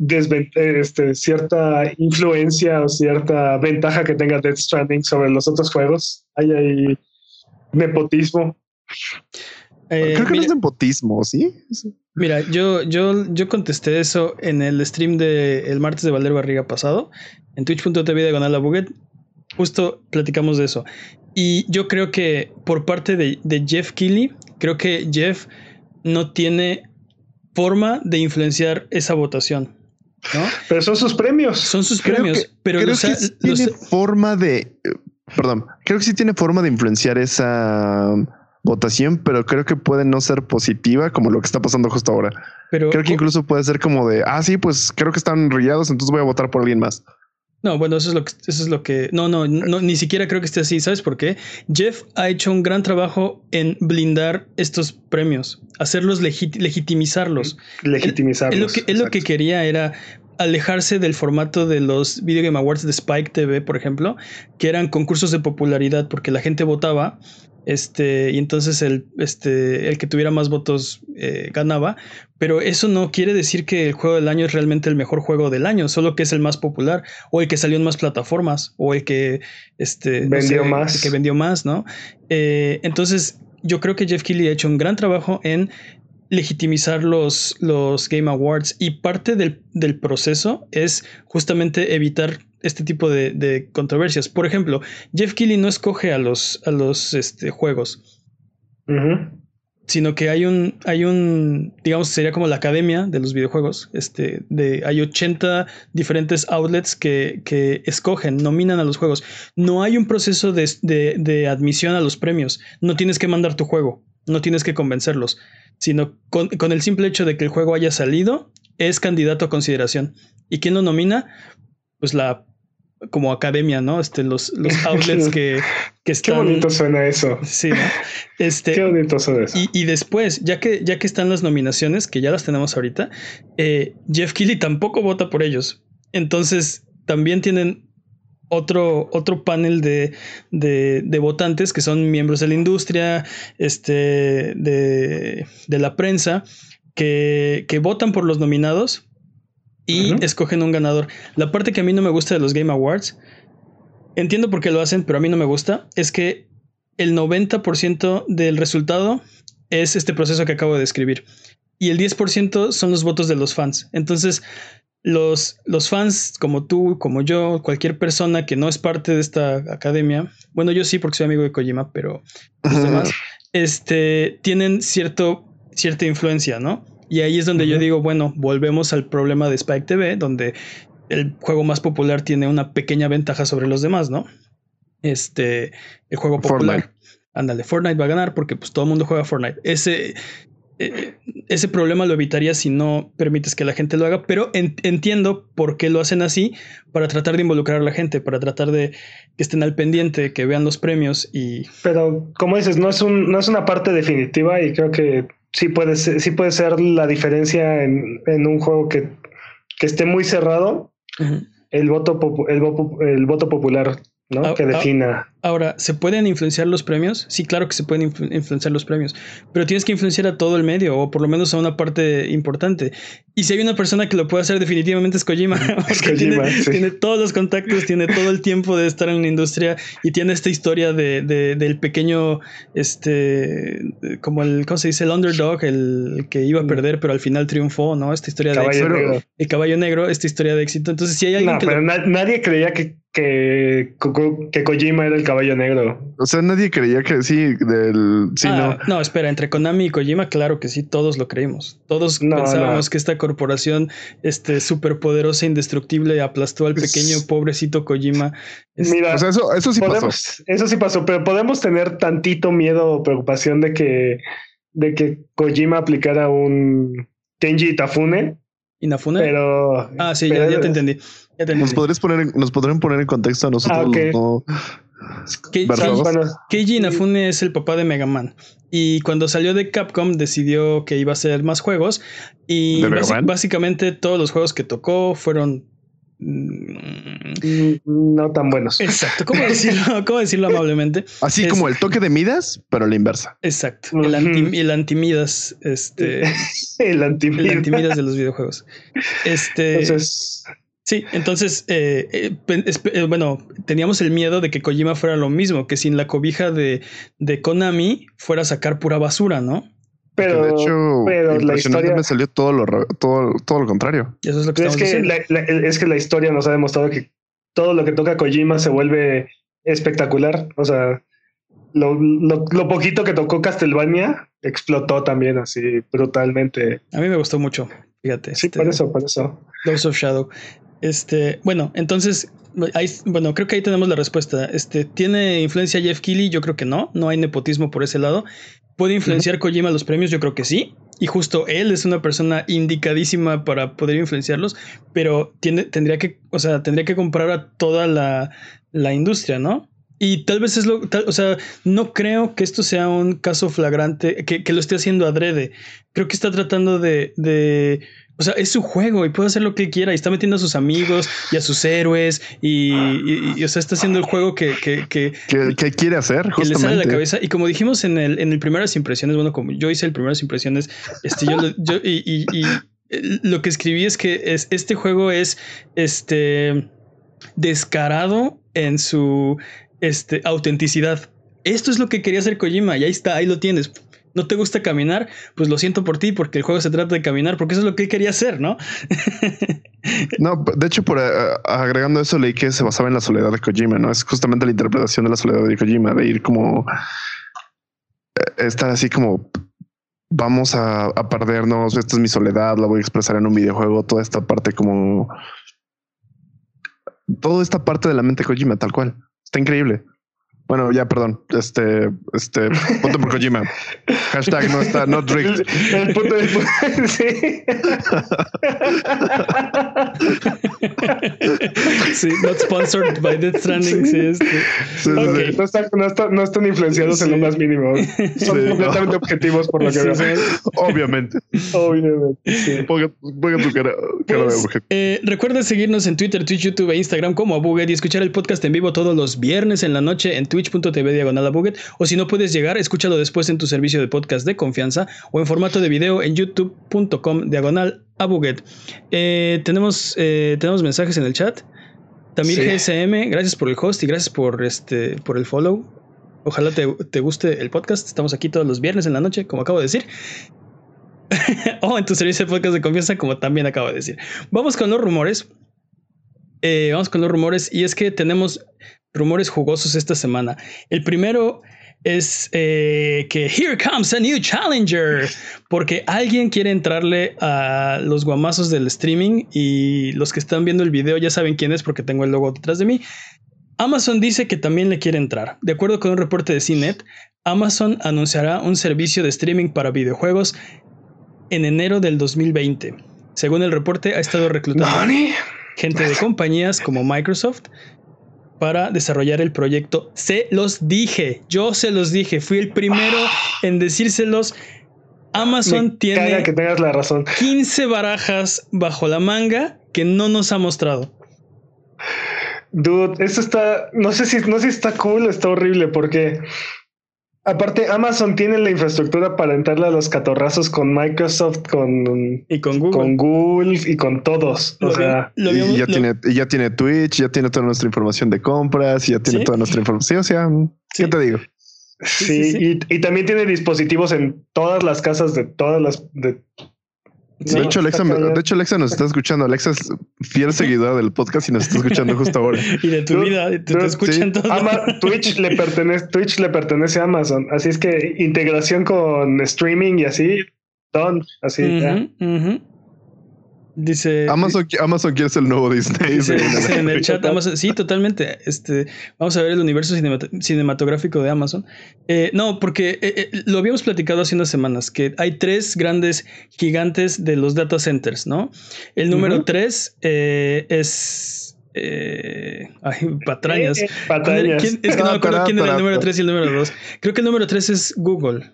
este, cierta influencia o cierta ventaja que tenga Death Stranding sobre los otros juegos? ¿Hay ahí nepotismo? Eh, Creo que no es nepotismo, ¿sí? Mira, yo, yo, yo contesté eso en el stream del el martes de Valero Barriga pasado, en twitch.tv diagonal a Buget. Justo platicamos de eso. Y yo creo que por parte de, de Jeff Keighley, creo que Jeff no tiene forma de influenciar esa votación. ¿no? Pero son sus premios. Son sus premios. pero creo que tiene forma de. Perdón, creo que sí tiene forma de influenciar esa votación, pero creo que puede no ser positiva como lo que está pasando justo ahora. Pero, creo que incluso puede ser como de, ah, sí, pues creo que están rillados, entonces voy a votar por alguien más. No, bueno, eso es lo que, eso es lo que, no, no, no, ni siquiera creo que esté así. ¿Sabes por qué? Jeff ha hecho un gran trabajo en blindar estos premios, hacerlos legitimizarlos. Legitimizarlos. Él, lo que, él lo que quería era alejarse del formato de los Video Game Awards de Spike TV, por ejemplo, que eran concursos de popularidad porque la gente votaba este, y entonces el, este, el que tuviera más votos eh, ganaba. Pero eso no quiere decir que el juego del año es realmente el mejor juego del año, solo que es el más popular, o el que salió en más plataformas, o el que este, vendió más. que vendió más, ¿no? Eh, entonces, yo creo que Jeff Keighley ha hecho un gran trabajo en legitimizar los, los Game Awards y parte del, del proceso es justamente evitar este tipo de, controversias. Por ejemplo, Jeff Keighley no escoge a los, a los este, juegos, sino que hay un, hay un, digamos, sería como la academia de los videojuegos. Este, de, hay 80 diferentes outlets que, que escogen, nominan a los juegos. No hay un proceso de, de, admisión a los premios. No tienes que mandar tu juego, no tienes que convencerlos, sino con, con el simple hecho de que el juego haya salido, es candidato a consideración. ¿Y quién lo nomina? Pues la como academia, ¿no? Este, los, los (laughs) outlets que, que están. Qué bonito suena eso. Sí, este, Qué bonito suena eso. Y, después, ya que, ya que están las nominaciones, que ya las tenemos ahorita, eh, Jeff Keighley tampoco vota por ellos. Entonces, también tienen otro, otro panel de, de, de, votantes que son miembros de la industria, este, de, de la prensa, que, que votan por los nominados y escogen un ganador. La parte que a mí no me gusta de los Game Awards, entiendo por qué lo hacen, pero a mí no me gusta, es que el 90% del resultado es este proceso que acabo de describir. Y el 10% son los votos de los fans. Entonces, los, los fans como tú, como yo, cualquier persona que no es parte de esta academia, bueno, yo sí porque soy amigo de Kojima, pero los demás, este, tienen cierto, cierta influencia, ¿no? Y ahí es donde yo digo, bueno, volvemos al problema de Spike TV, donde el juego más popular tiene una pequeña ventaja sobre los demás, ¿no? Este, el juego popular. Ándale, Fortnite va a ganar porque pues todo el mundo juega Fortnite. Ese, eh, ese problema lo evitaría si no permites que la gente lo haga, pero entiendo por qué lo hacen así, para tratar de involucrar a la gente, para tratar de que estén al pendiente, que vean los premios y... Pero como dices, no es, un, no es una parte definitiva y creo que sí puede ser, sí puede ser la diferencia en, en un juego que, que, esté muy cerrado, el, voto, el, el voto popular ¿no? Que defina. Ahora, ¿se pueden influenciar los premios? Sí, claro que se pueden influenciar los premios, pero tienes que influenciar a todo el medio o por lo menos a una parte importante. Y si hay una persona que lo puede hacer, definitivamente es Kojima, (laughs) porque tiene, todos los contactos, tiene todo el tiempo de estar en la industria y tiene esta historia de, del pequeño, este, como el, ¿cómo se dice? El underdog, el que iba a mm. perder, pero al final triunfó, ¿no? Esta historia de éxito. El caballo negro, esta historia de éxito. Entonces, si hay alguien no, pero nadie creía que, que, que Kojima era el caballo negro. O sea, nadie creía que sí, del. Sí, ah, no. no. espera, entre Konami y Kojima, claro que sí, todos lo creímos. Todos pensábamos que esta corporación este, poderosa, indestructible, aplastó al pequeño pobrecito Kojima. Mira, eso, eso sí pasó. Eso sí pasó, pero podemos tener tantito miedo o preocupación de que, de que Kojima aplicara un Kenji Itafune. ¿Inafune? Pero. Ah, sí, ya, te entendí. ¿Nos, podrías poner, ¿Nos podrían poner en contexto a nosotros? Ah, Keiji Inafune es el papá de Mega Man. Y cuando salió de Capcom decidió que iba a hacer más juegos. Y básicamente todos los juegos que tocó fueron no tan buenos. Exacto. ¿Cómo (laughs) decirlo, ¿Cómo decirlo amablemente? Así como el toque de Midas, pero la inversa. Exacto. El, anti, el antimidas. Este. (laughs) el antimidas. El antimidas de los videojuegos. Este. Entonces. Sí, entonces, eh, eh, eh, bueno, teníamos el miedo de que Kojima fuera lo mismo, que sin la cobija de, de Konami fuera a sacar pura basura, ¿no? Pero, de hecho, pero la historia me salió todo lo, todo, todo lo contrario. Eso es lo que es que la, es que la historia nos ha demostrado que todo lo que toca Kojima se vuelve espectacular. O sea, lo, lo, lo, poquito que tocó Castlevania explotó también así brutalmente. A mí me gustó mucho, fíjate. Sí, por este, eso, por eso. Ghost of Shadow. Este, bueno, entonces, bueno, creo que ahí tenemos la respuesta. Este, ¿tiene influencia Jeff Keighley? Yo creo que no, no hay nepotismo por ese lado. ¿Puede influenciar Kojima los premios? Yo creo que sí. Y justo él es una persona indicadísima para poder influenciarlos, pero tiene, tendría que, o sea, tendría que comprar a toda la, la industria, ¿no? Y tal vez es lo, o sea, no creo que esto sea un caso flagrante, que, que lo esté haciendo adrede. Creo que está tratando de, de o sea, es su juego y puede hacer lo que quiera y está metiendo a sus amigos y a sus héroes y, o sea, está haciendo el juego que... Que, que, quiere hacer, justamente. Que le sale de la cabeza. Y como dijimos en el, en el primeras impresiones, bueno, como yo hice el primeras impresiones, este, yo, yo y, y, lo que escribí es que es, este juego es este descarado en su este, autenticidad. Esto es lo que quería hacer Kojima y ahí está, ahí lo tienes no te gusta caminar, pues lo siento por ti, porque el juego se trata de caminar, porque eso es lo que quería hacer, ¿no? (laughs) no, de hecho, por eh, agregando eso, leí que se basaba en la soledad de Kojima, ¿no? Es justamente la interpretación de la soledad de Kojima, de ir como eh, estar así como vamos a, a perdernos, esta es mi soledad, la voy a expresar en un videojuego, toda esta parte como toda esta parte de la mente Kojima, tal cual. Está increíble. Bueno, ya, perdón. Este, este, punto por Kojima. Hashtag no está, not rigged. El punto de (laughs) sí. sí, not sponsored by Death Stranding. Sí, este. sí, okay. no, están, no, están, no, están, influenciados en lo más mínimo. Son completamente objetivos por lo que veo. Obviamente. Obviamente. Sí. Ponga, tu cara, cara pues, de eh, recuerda seguirnos en Twitter, Twitch, YouTube e Instagram como Abuget y escuchar el podcast en vivo todos los viernes en la noche en Twitter twitch.tv diagonal a Buget, o si no puedes llegar, escúchalo después en tu servicio de podcast de confianza o en formato de video en youtube.com diagonal a Buget. Eh, tenemos, eh, tenemos mensajes en el chat. También GSM, gracias por el host y gracias por, este, por el follow. Ojalá te, te guste el podcast. Estamos aquí todos los viernes en la noche, como acabo de decir. (laughs) o en tu servicio de podcast de confianza, como también acabo de decir. Vamos con los rumores. Eh, vamos con los rumores. Y es que tenemos rumores jugosos esta semana. El primero es eh, que Here comes a new challenger, porque alguien quiere entrarle a los guamazos del streaming y los que están viendo el video ya saben quién es porque tengo el logo detrás de mí. Amazon dice que también le quiere entrar. De acuerdo con un reporte de CNET, Amazon anunciará un servicio de streaming para videojuegos en enero del 2020. Según el reporte, ha estado reclutando gente de compañías como Microsoft para desarrollar el proyecto. Se los dije, yo se los dije, fui el primero en decírselos. Amazon tiene que tengas la razón. 15 barajas bajo la manga que no nos ha mostrado. Dude, esto está, no sé si, no sé si está cool o está horrible porque Aparte, Amazon tiene la infraestructura para entrarle a los catorrazos con Microsoft, con, y con Google, con Google y con todos. o sea, y ya, tiene, ya tiene Twitch, ya tiene toda nuestra información de compras, ya tiene toda nuestra información. O sea, ¿qué te digo? Sí, y, y, también tiene dispositivos en todas las casas de todas las de de, hecho, Alexa, de hecho, Alexa nos está escuchando. Alexa es fiel seguidora del podcast y nos está escuchando justo ahora. (laughs) y de tu vida, te, escuchan todos. Twitch, le pertenece, Twitch le pertenece a Amazon. Así es que integración con streaming y así, don, así. Dice Amazon, Amazon quiere ser el nuevo Disney. Dice, en el chat Amazon, sí, totalmente. Este, vamos a ver el universo cinematográfico de Amazon. Eh, no, porque eh, eh, lo habíamos platicado hace unas semanas, que hay tres grandes gigantes de los data centers, ¿no? El número tres es ay, (laughs) patrañas. (laughs) patrañas. es que no me acuerdo quién era el número tres y el número dos Creo que el número tres es Google.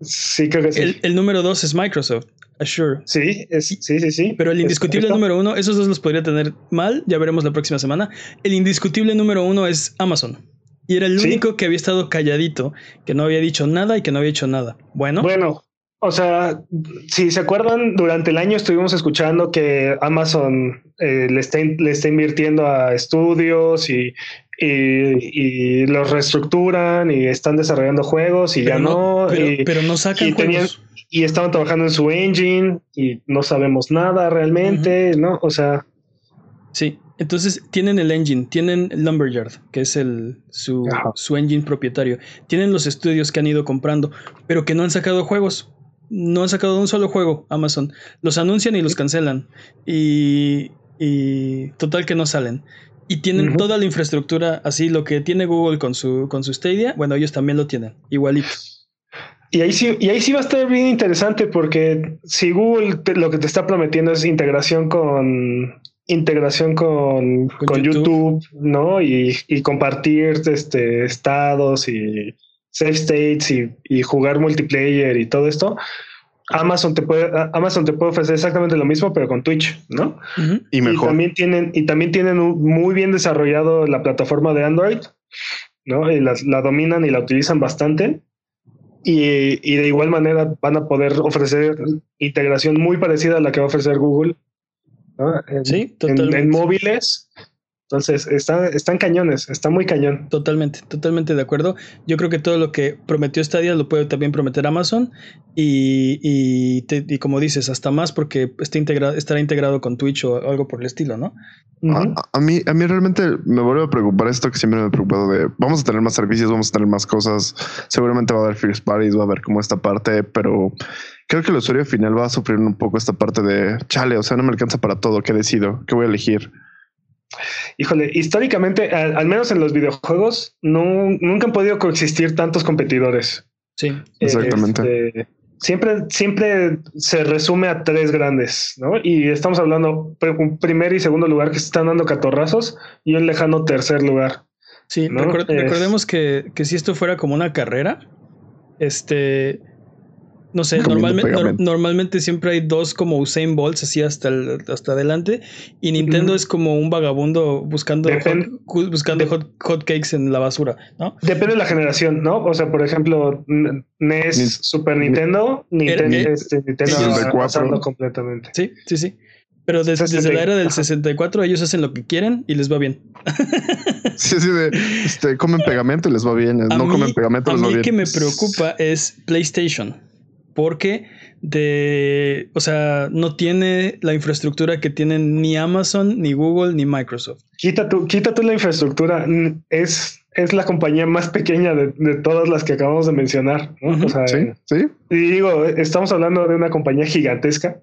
Sí, creo que sí. El, el número dos es Microsoft. Sure. Sí, sí, sí, sí. Pero el indiscutible número uno, esos dos los podría tener mal, ya veremos la próxima semana. El indiscutible número uno es Amazon. Y era el único que había estado calladito, que no había dicho nada y que no había hecho nada. Bueno. Bueno, o sea, si se acuerdan, durante el año estuvimos escuchando que Amazon eh, le, está, le está invirtiendo a estudios y, y, los reestructuran y están desarrollando juegos y ya no. pero, no sacan juegos y estaban trabajando en su engine y no sabemos nada realmente, ¿no? O sea. Sí, entonces tienen el engine, tienen Lumberyard, que es el, su, su engine propietario. Tienen los estudios que han ido comprando, pero que no han sacado juegos. No han sacado un solo juego Amazon. Los anuncian y los cancelan. Y, y total que no salen. Y tienen toda la infraestructura, así lo que tiene Google con su, con su Stadia, bueno, ellos también lo tienen, igualito. Y ahí sí, y ahí sí va a estar bien interesante porque si Google lo que te está prometiendo es integración con integración con, con, YouTube. ¿no? Y, y, compartir este estados y safe states y, y, jugar multiplayer y todo esto. Amazon te puede Amazon te puede ofrecer exactamente lo mismo pero con Twitch, ¿no? Y mejor. Y también tienen y también tienen muy bien desarrollado la plataforma de Android, ¿no? Y la, la dominan y la utilizan bastante y, de igual manera van a poder ofrecer integración muy parecida a la que va a ofrecer Google en, sí, en, móviles. Entonces, está, están cañones, está muy cañón. Totalmente, totalmente de acuerdo. Yo creo que todo lo que prometió Stadia lo puede también prometer Amazon y, y, como dices, hasta más porque está integrado, estará integrado con Twitch o algo por el estilo, ¿no? a, mí, a mí realmente me vuelve a preocupar esto que siempre me he preocupado de vamos a tener más servicios, vamos a tener más cosas. Seguramente va a haber first parties, va a haber como esta parte, pero creo que el usuario final va a sufrir un poco esta parte de chale, o sea, no me alcanza para todo. ¿Qué decido? ¿Qué voy a elegir? Híjole, históricamente, al, menos en los videojuegos, no, nunca han podido coexistir tantos competidores. Sí, exactamente. Este, siempre, siempre se resume a tres grandes, ¿no? Y estamos hablando un primer y segundo lugar que se están dando catorrazos y un lejano tercer lugar. Sí, recordemos que, que si esto fuera como una carrera, este, no sé, normalmente, normalmente siempre hay dos como Usain Bolts así hasta, hasta adelante y Nintendo es como un vagabundo buscando, hot, buscando hot, cakes en la basura, ¿no? Depende de la generación, ¿no? O sea, por ejemplo, NES, Super Nintendo, Nintendo, eh, este, Nintendo completamente. Sí, sí, sí. Pero desde, la era del 64 ellos hacen lo que quieren y les va bien. (laughs) Sí, sí, de, este, comen pegamento y les va bien. no comen pegamento, les va bien. A mí que me preocupa es PlayStation porque de, o sea, no tiene la infraestructura que tienen ni Amazon, ni Google, ni Microsoft. Quita tú, quita tú la infraestructura. Es, es la compañía más pequeña de, todas las que acabamos de mencionar. o sea, sí, sí. Y digo, estamos hablando de una compañía gigantesca,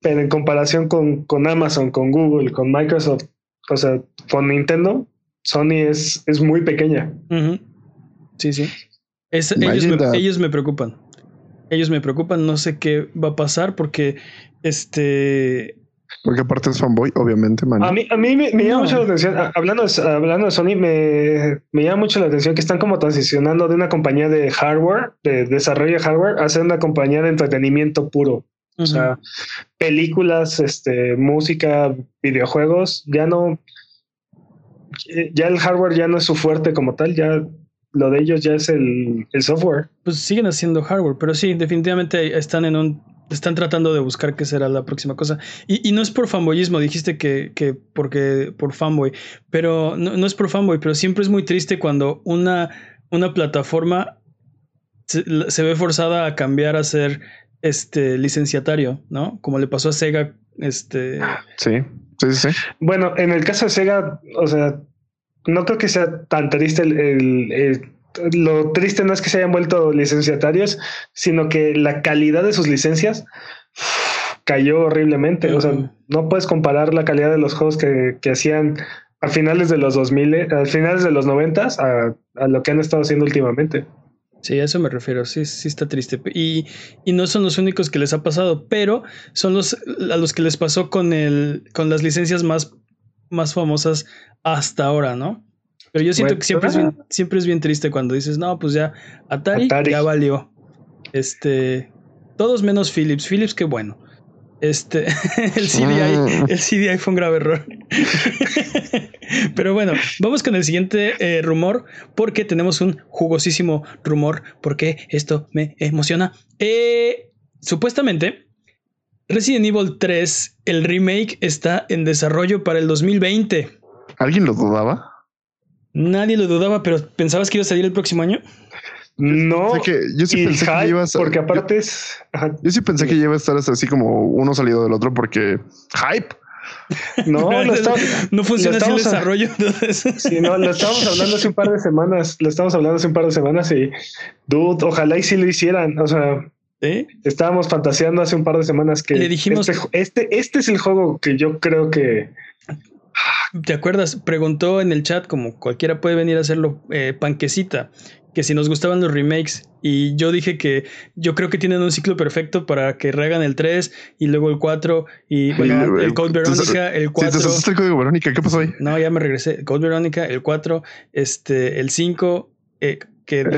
pero en comparación con, con Amazon, con Google, con Microsoft, o sea, con Nintendo, Sony es, es muy pequeña. Sí, sí. ellos, me, ellos me preocupan. Ellos me preocupan, no sé qué va a pasar porque este porque aparte es fanboy, obviamente, man. A mí, a mí me, llama mucho la atención, hablando de, hablando de Sony, me, me, llama mucho la atención que están como transicionando de una compañía de hardware, de desarrollo de hardware, a ser una compañía de entretenimiento puro. O sea, películas, este, música, videojuegos, ya no, ya el hardware ya no es su fuerte como tal, ya lo de ellos ya es el, el software. Pues siguen haciendo hardware, pero sí, definitivamente están en un están tratando de buscar qué será la próxima cosa. Y, no es por fanboyismo, dijiste que, que porque por fanboy, pero no, es por fanboy, pero siempre es muy triste cuando una, una plataforma se, ve forzada a cambiar a ser este licenciatario, ¿no? Como le pasó a Sega, este. Sí, sí, sí. Bueno, en el caso de Sega, o sea, no creo que sea tan triste el lo triste no es que se hayan vuelto licenciatarios, sino que la calidad de sus licencias (sighs) cayó horriblemente. O sea, no puedes comparar la calidad de los juegos que, hacían a finales de los 2000, a finales de los 90 a, a lo que han estado haciendo últimamente. Sí, a eso me refiero, sí, sí está triste. Y, y, no son los únicos que les ha pasado, pero son los a los que les pasó con el, con las licencias más, más famosas hasta ahora, ¿no? Pero yo siento que siempre es, bien, siempre es bien triste cuando dices, no, pues ya Atari, ya valió. Este, todos menos Philips. Philips, qué bueno. Este, (laughs) el CDI, mm. el CDI fue un grave error. (laughs) Pero bueno, vamos con el siguiente eh, rumor porque tenemos un jugosísimo rumor porque esto me emociona. Eh, supuestamente, Resident Evil 3, el remake está en desarrollo para el 2020. ¿Alguien lo dudaba? Nadie lo dudaba, pero ¿pensabas que iba a salir el próximo año? No, yo sí pensé que iba a porque aparte es. Yo sí pensé que iba a estar así como uno salido del otro porque hype. (laughs) (laughs) No, no funciona así el desarrollo. Sí, no, lo estábamos hablando hace un par de semanas. Lo estábamos hablando hace un par de semanas y, dude, ojalá y si lo hicieran. O sea, estábamos fantaseando hace un par de semanas que le dijimos este, este, este es el juego que yo creo que ¿Te acuerdas? Preguntó en el chat, como cualquiera puede venir a hacerlo, eh, Panquecita, que si nos gustaban los remakes. Y yo dije que yo creo que tienen un ciclo perfecto para que rehagan el 3 y luego el 4 y bueno, el Code Verónica, el 4. el código Verónica, ¿qué pasó ahí? No, ya me regresé. Code Verónica, el 4, este, el 5. Eh, que, el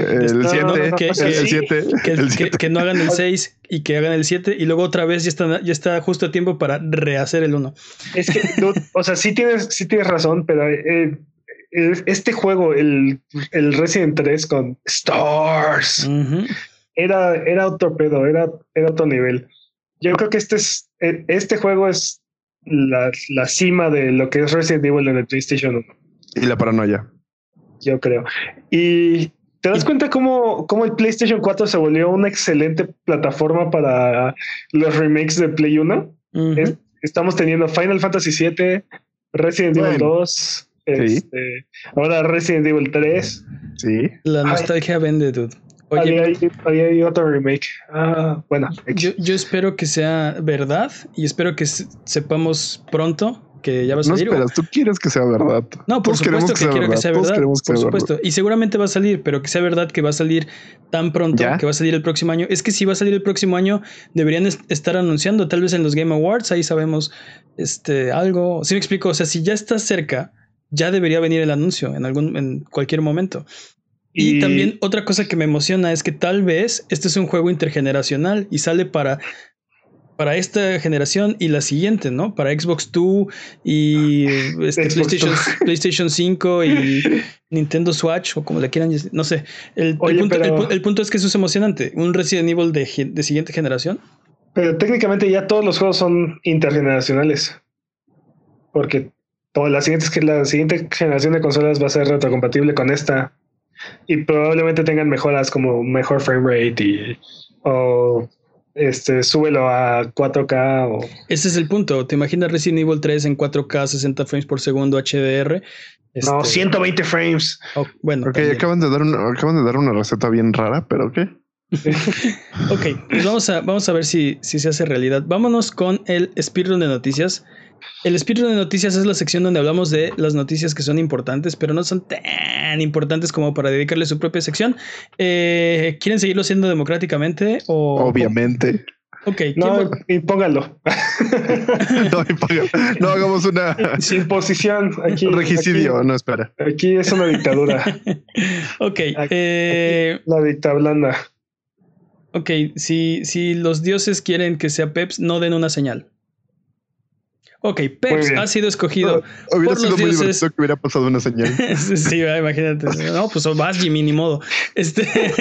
7, que, no hagan el 6 y que hagan el 7 y luego otra vez ya está, ya está justo a tiempo para rehacer el 1. Es que, o sea, sí tienes, sí tienes razón, pero eh, este juego, el, el, Resident 3 con Stars, era, era otro pedo, era, era otro nivel. Yo creo que este es, eh, este juego es la, la cima de lo que es Resident Evil en el PlayStation 1. Y la paranoia. Yo creo. Y ¿Te das cuenta cómo, cómo, el PlayStation 4 se volvió una excelente plataforma para los remakes de Play 1? estamos teniendo Final Fantasy VII, Resident Evil 2, este, ahora Resident Evil 3. Sí. La nostalgia vende, dude. Oye, había, otro remake. Ah, bueno. Yo, yo, espero que sea verdad y espero que sepamos pronto que ya va a salir. No esperas, tú quieres que sea verdad. No, por supuesto que, quiero que sea verdad. por supuesto. Y seguramente va a salir, pero que sea verdad que va a salir tan pronto, que va a salir el próximo año. Es que si va a salir el próximo año, deberían estar anunciando, tal vez en los Game Awards, ahí sabemos este, algo. Si me explico, o sea, si ya está cerca, ya debería venir el anuncio en algún, en cualquier momento. y, también otra cosa que me emociona es que tal vez este es un juego intergeneracional y sale para para esta generación y la siguiente, ¿no? Para Xbox 2 y este, PlayStation, (laughs) PlayStation 5 y (laughs) Nintendo Switch o como le quieran, no sé. El, punto, es que eso es emocionante. Un Resident Evil de, siguiente generación. Pero técnicamente ya todos los juegos son intergeneracionales. Porque toda la, siguiente, la siguiente generación de consolas va a ser retrocompatible con esta. Y probablemente tengan mejoras como mejor frame rate y o este, súbelo a 4K. O... Ese es el punto. ¿Te imaginas Resident Evil 3 en 4K, 60 frames por segundo HDR? No, 120 este, frames. Oh, bueno, acaban de, dar una, acaban de dar una receta bien rara, pero ¿qué? (laughs) ok, pues vamos a, vamos a ver si, si se hace realidad. Vámonos con el speedrun de noticias El espíritu de noticias es la sección donde hablamos de las noticias que son importantes, pero no son tan importantes como para dedicarle su propia sección. Eh, ¿Quieren seguirlo haciendo democráticamente? O, Obviamente. Ok. No, impóngalo. (laughs) no, no hagamos una. (laughs) Sin posición. Aquí, Regicidio, no espera. Aquí es una dictadura. (laughs) ok. Eh, la dicta blanda. Ok, si, si los dioses quieren que sea Peps, no den una señal. Ok, Peps ha sido escogido. hubiera sido muy divertido que hubiera pasado una señal. (laughs) sí, imagínate. No, pues vas, Jimmy, ni modo. Este. (laughs)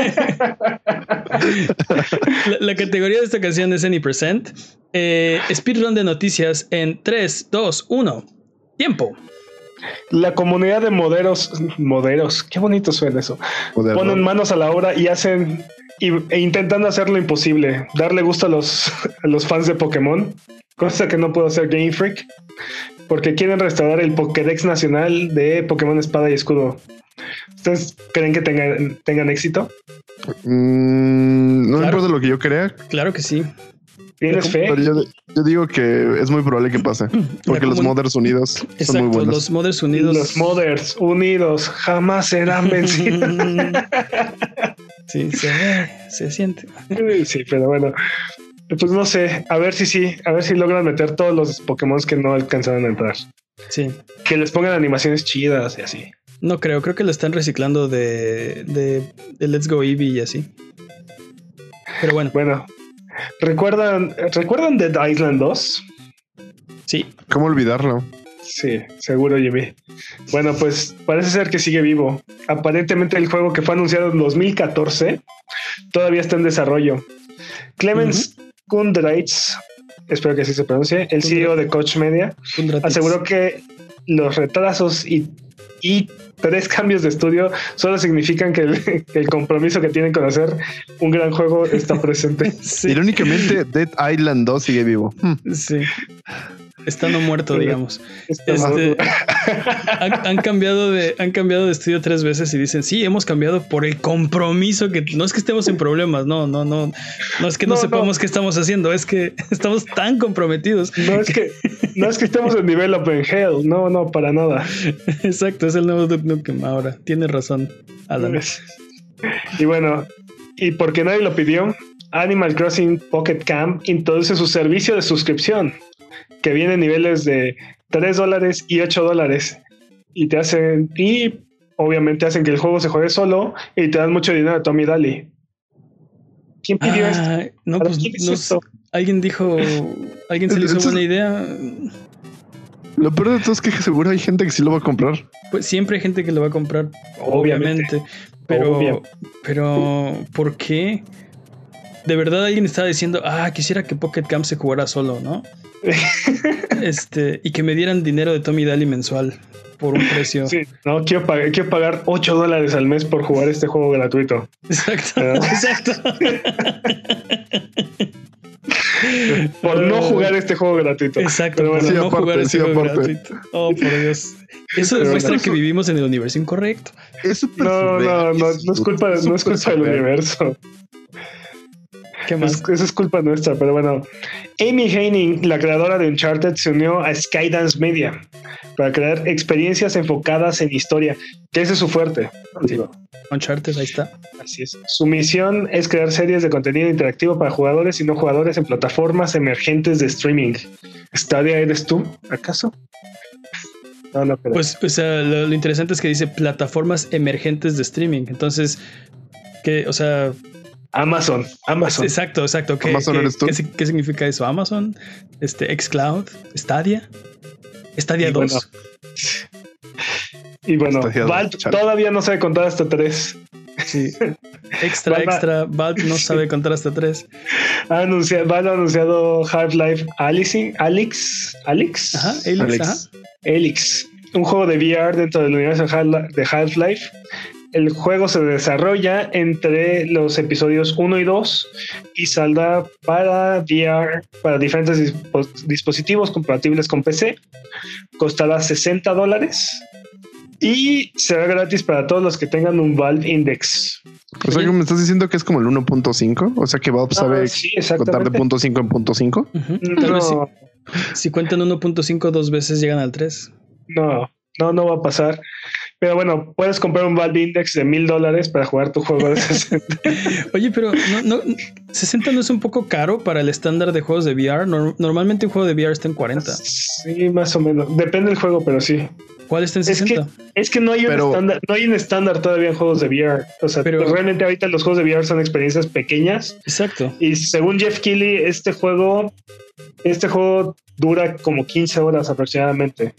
la, categoría de esta canción es Any Percent. Eh, speedrun de noticias en 3, 2, 1. Tiempo. La comunidad de moderos, moderos, qué bonito suena eso. Ponen manos a la obra y hacen e intentando hacer lo imposible, darle gusto a los, a los fans de Pokémon cosa que no puedo hacer Game Freak, porque quieren restaurar el Pokédex nacional de Pokémon Espada y Escudo. ¿Ustedes creen que tengan, tengan éxito? Mm, no importa lo que yo crea. Claro que sí. ¿Tienes fe? yo, digo que es muy probable que pase. (clears throat) Porque los Mothers Unidos son muy buenos. Los Mothers Unidos. Los Mothers Unidos jamás serán (laughs) vencidos. sí, se ve, se siente. Sí, pero bueno. Pues no sé, a ver si sí, a ver si logran meter todos los Pokémon que no alcanzaron a entrar. Sí. Que les pongan animaciones chidas y así. No creo, creo que lo están reciclando de, de, Let's Go Eevee y así. Pero bueno. Bueno, ¿recuerdan, ¿recuerdan Dead Island 2? Sí. ¿Cómo olvidarlo? Sí, seguro, Jimmy. Bueno, pues parece ser que sigue vivo. Aparentemente el juego que fue anunciado en 2014 todavía está en desarrollo. Clemens Kundraitz, espero que así se pronuncie, el CEO de Coach Media, aseguró que los retrasos y, tres cambios de estudio solo significan que (laughs) el, compromiso que tienen con hacer un gran juego está presente. (laughs) Irónicamente, Dead Island 2 sigue vivo. Sí estando (laughs) muerto, digamos. Este, (laughs) han, cambiado de, han cambiado de estudio tres veces y dicen, sí, hemos cambiado por el compromiso que no es que estemos en problemas, no, no, no, no es que no, sepamos qué estamos haciendo, es que (laughs) estamos tan comprometidos. No es que, no es que estemos en nivel open hell, no, no, para nada. Exacto, es el nuevo Duke Nukem ahora. Tienes razón, Alan. Y bueno, y porque nadie lo pidió, Animal Crossing Pocket Camp introduce su servicio de suscripción que viene en niveles de 3 dólares y 8 dólares. Y te hacen, y obviamente hacen que el juego se juegue solo y te dan mucho dinero a Tommy Daly. ¿Quién pidió ah, esto? No, pues no, alguien dijo, alguien se le hizo buena idea. Lo peor de todo es que seguro hay gente que sí lo va a comprar. Pues siempre hay gente que lo va a comprar, obviamente. Pero, pero, ¿por qué? De verdad alguien estaba diciendo, ah, quisiera que Pocket Camp se jugara solo, ¿no? (laughs) este, y que me dieran dinero de Tommy Daly mensual por un precio. Sí, no, quiero pagar, quiero pagar 8 dólares al mes por jugar este juego gratuito. Exacto, (laughs) exacto. (laughs) por no jugar este juego gratuito. Exacto, por no jugar este juego gratuito. Oh, por Dios. Eso demuestra que vivimos en el universo incorrecto. no, no, no, no es culpa, no es culpa del universo. ¿Qué más? eso es culpa nuestra, pero bueno. Amy Heining, la creadora de Uncharted, se unió a Skydance Media para crear experiencias enfocadas en historia, que ese es su fuerte. Uncharted, ahí está. Así es. Su misión es crear series de contenido interactivo para jugadores y no jugadores en plataformas emergentes de streaming. ¿Stadia eres tú, acaso? No, no, pero... Pues, pues lo, lo interesante es que dice plataformas emergentes de streaming. Entonces, que, o sea, Amazon, Amazon. Exacto, exacto. ¿Qué, Amazon eres tú? ¿qué, significa eso? Amazon, este, Xcloud, Stadia, Stadia 2. y bueno, Valve todavía no sabe contar hasta tres. Sí. (laughs) Extra, extra. Valve no sabe (laughs) contar hasta tres. Ha anunciado, ha anunciado Half-Life Alyx, Alex, Alex, ajá, Alex, Alex, un juego de VR dentro del universo de Half-Life el juego se desarrolla entre los episodios 1 y 2 y saldrá para VR, para diferentes dispositivos compatibles con PC. Costará 60 dólares y será gratis para todos los que tengan un Valve Index. O sea, que me estás diciendo que es como el 1.5, o sea que Valve ah, sabe contar de punto 5 en punto 5. Si cuentan 1.5 dos veces, llegan al 3. No, no, no va a pasar. Pero bueno, puedes comprar un Valve Index de mil dólares para jugar tu juego de 60. (laughs) Oye, pero no, 60 no es un poco caro para el estándar de juegos de VR. normalmente un juego de VR está en 40. Sí, más o menos. Depende del juego, pero sí. ¿Cuál está en 60? Es que, no hay un estándar, no hay un estándar todavía en juegos de VR. O sea, pero, realmente ahorita los juegos de VR son experiencias pequeñas. Exacto. Y según Jeff Keighley, este juego, este juego dura como 15 horas aproximadamente.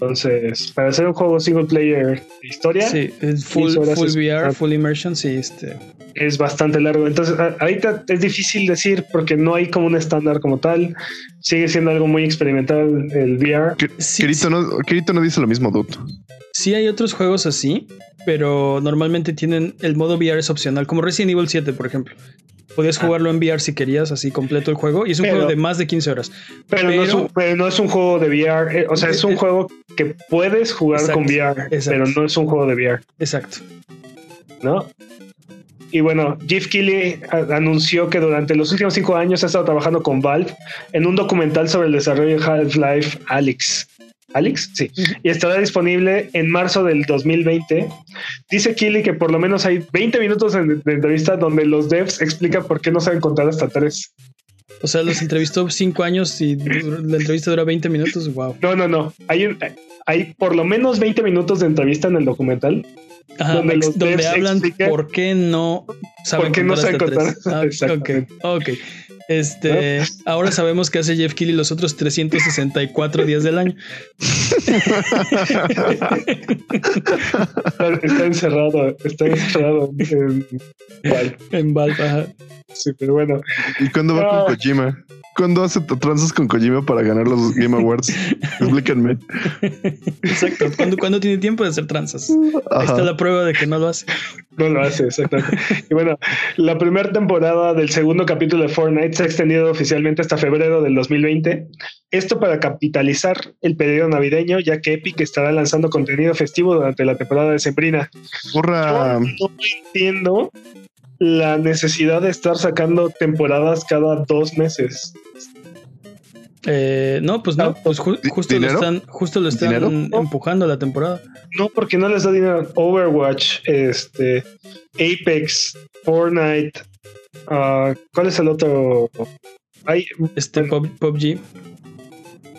Entonces, para hacer un juego single player de historia, sí, full, full VR, full immersion, sí, este. Es bastante largo. Entonces, ahorita es difícil decir porque no hay como un estándar como tal. Sigue siendo algo muy experimental el VR. Kirito, No, no dice lo mismo, dude. Sí hay otros juegos así, pero normalmente tienen el modo VR es opcional, como Resident Evil 7, por ejemplo. Podías ah. jugarlo en VR si querías, así completo el juego. Y es un juego de más de 15 horas. Pero, no, es un, juego de VR. Eh, o sea, es un eh, juego que puedes jugar con VR, pero no es un juego de VR. Exacto. ¿No? Y bueno, Jeff Keighley anunció que durante los últimos cinco años ha estado trabajando con Valve en un documental sobre el desarrollo de Half-Life Alyx. Alex, sí, y estará disponible en marzo del 2020. Dice Kili que por lo menos hay 20 minutos de, entrevista donde los devs explican por qué no saben contar hasta tres. O sea, los entrevistó cinco años y la entrevista dura 20 minutos. Wow. No, no, no. Hay, hay por lo menos 20 minutos de entrevista en el documental. Donde, los donde hablan por qué no saben por qué no saben contar. Ah, ok, ok. Este, ahora sabemos que hace Jeff Kelly los otros 364 días del año. está encerrado, está encerrado en Valve. En Valve, Sí, pero bueno. ¿Y cuándo va con ah. Kojima? ¿Cuándo hace tranzas con Kojima para ganar los Game Awards? Explíquenme. Exacto. ¿Cuándo, tiene tiempo de hacer tranzas? Ahí está la prueba de que no lo hace. No lo hace, exactamente. y bueno, la primera temporada del segundo capítulo de Fortnite se ha extendido oficialmente hasta febrero del 2020. Esto para capitalizar el periodo navideño, ya que Epic estará lanzando contenido festivo durante la temporada de Sembrina. No entiendo la necesidad de estar sacando temporadas cada dos meses. Eh, no, pues no, pues justo, lo están, justo lo están empujando la temporada. No, porque no les da dinero. Overwatch, este, Apex, Fortnite. Uh, ¿Cuál es el otro? Hay, este PUBG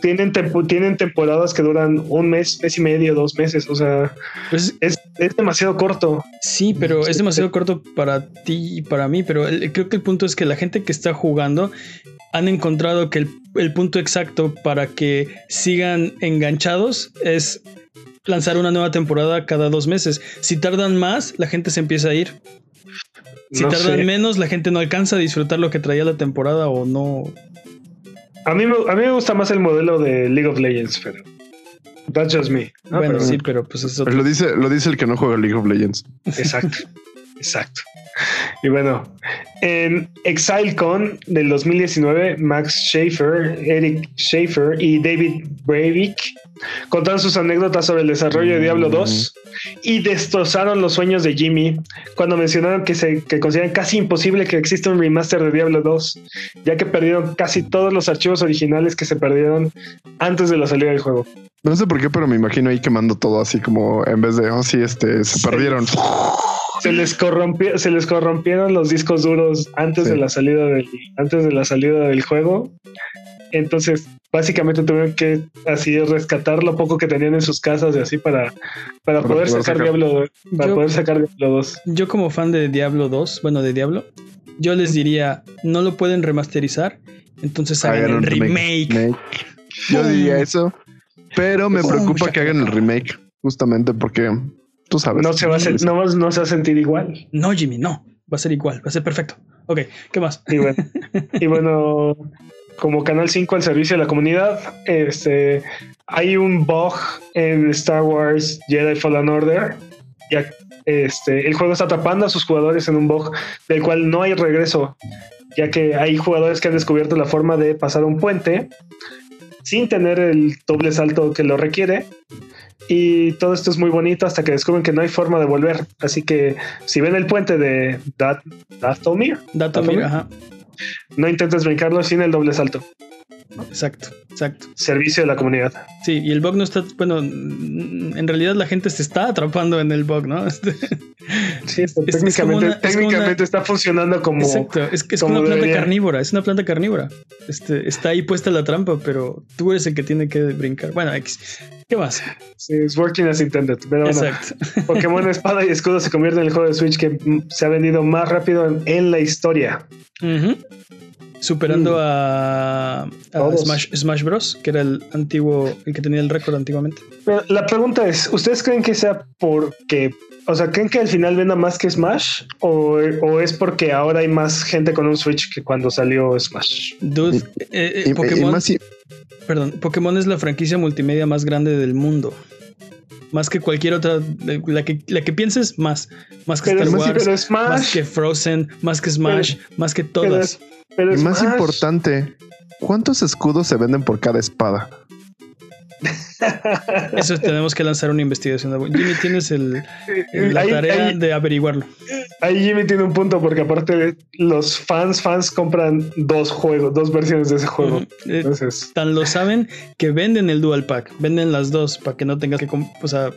tienen, tienen temporadas que duran un mes, mes y medio, dos meses. O sea, pues, es, demasiado corto. Sí, pero es demasiado corto para ti y para mí. Pero creo que el punto es que la gente que está jugando han encontrado que el, punto exacto para que sigan enganchados es lanzar una nueva temporada cada dos meses. Si tardan más, la gente se empieza a ir. Si tardan menos, la gente no alcanza a disfrutar lo que traía la temporada o no, a mí, a mí me gusta más el modelo de League of Legends, pero. That's just me. bueno, sí, pero pues eso. Lo dice, lo dice el que no juega League of Legends. Exacto. exacto. Y bueno, en ExileCon del 2019, Max Schaefer, Eric Schaefer y David Breivik contaron sus anécdotas sobre el desarrollo de Diablo 2 y destrozaron los sueños de Jimmy cuando mencionaron que se que consideran casi imposible que exista un remaster de Diablo 2, ya que perdieron casi todos los archivos originales que se perdieron antes de la salida del juego. No sé por qué, pero me imagino ahí quemando todo así como en vez de, oh sí, este, se perdieron. Se les corrompió, se les corrompieron los discos duros antes de la salida del, antes de la salida del juego. Entonces, básicamente tuvieron que así rescatar lo poco que tenían en sus casas y así para, para, poder, sacar, Diablo para poder sacar Diablo 2. Yo como fan de Diablo 2, bueno, de Diablo, yo les diría, no lo pueden remasterizar, entonces hagan, el remake. Yo diría eso, pero me preocupa que hagan el remake, justamente porque tú sabes. No se va a no, no se va a sentir igual. No, Jimmy, no. Va a ser igual, va a ser perfecto. Ok, ¿qué más? Y bueno, y bueno como Canal 5 al servicio de la comunidad. Este, hay un bug en Star Wars Jedi Fallen Order. Ya, este, el juego está atrapando a sus jugadores en un bug del cual no hay regreso, ya que hay jugadores que han descubierto la forma de pasar un puente sin tener el doble salto que lo requiere. Y todo esto es muy bonito hasta que descubren que no hay forma de volver. Así que si ven el puente de Dathomir, Dathomir, ajá no intentes brincarlo sin el doble salto. Exacto, exacto. Servicio de la comunidad. Sí, y el bug no está, bueno, en realidad la gente se está atrapando en el bug, ¿no? (laughs) sí, técnicamente, técnicamente está funcionando como. Exacto, es que es una planta carnívora, es una planta carnívora. Este, está ahí puesta la trampa, pero tú eres el que tiene que brincar. Bueno, ¿qué más? Sí, es working as intended. Pero Exacto. (laughs) Pokémon Espada y Escudo se convierte en el juego de Switch que se ha vendido más rápido en, la historia superando mm. a, Smash, Bros, que era el antiguo, el que tenía el récord antiguamente. la pregunta es, ¿ustedes creen que sea porque, o sea, creen que al final venda más que Smash o, es porque ahora hay más gente con un Switch que cuando salió Smash? Dude, eh, eh, Pokémon, perdón, Pokémon es la franquicia multimedia más grande del mundo. Más que cualquier otra, la que, la que pienses, más. Más que Star Wars, más que Frozen, más que Smash, más que todas y más importante, ¿cuántos escudos se venden por cada espada? Eso tenemos que lanzar una investigación. Jimmy, tienes el, la tarea de averiguarlo. Ahí Jimmy tiene un punto porque aparte los fans, fans compran dos juegos, dos versiones de ese juego. Eh, Entonces... Tan lo saben que venden el dual pack, venden las dos para que no tengas que, o sea,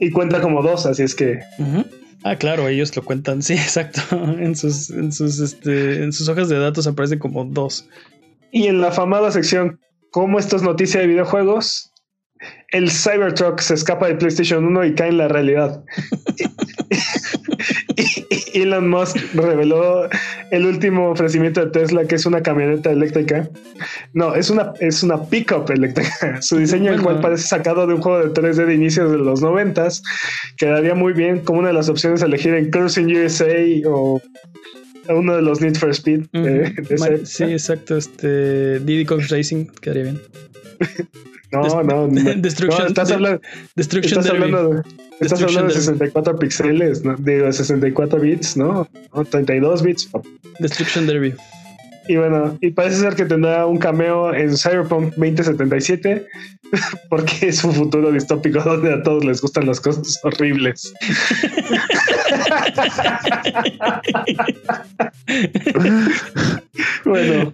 y cuenta como dos, así es que. Ah, claro, ellos lo cuentan, (laughs) sí, exacto. En sus, en sus, este, en sus hojas de datos aparece como dos. Y en la afamada sección, ¿cómo esto es noticia de videojuegos? El Cybertruck se escapa de PlayStation 1 y cae en la realidad. (laughs) Elon Musk reveló el último ofrecimiento de Tesla, que es una camioneta eléctrica. No, es una, es una pickup eléctrica. (laughs) Su diseño, el cual parece sacado de un juego de 3D de inicios de los 90 quedaría muy bien como una de las opciones a elegir en Cruising USA o uno de los Need for Speed. sí, exacto. Este Diddy Kong Racing quedaría bien. (laughs) No, no, no. (laughs) Destruction, estás hablando, Destruction estás hablando de, estás hablando de 64 píxeles, ¿no? digo, 64 bits, ¿no? 32 bits. Destruction Derby. Y bueno, y parece ser que tendrá un cameo en Cyberpunk 2077 (laughs) porque es un futuro distópico (laughs) donde a todos les gustan las cosas horribles. (laughs) bueno,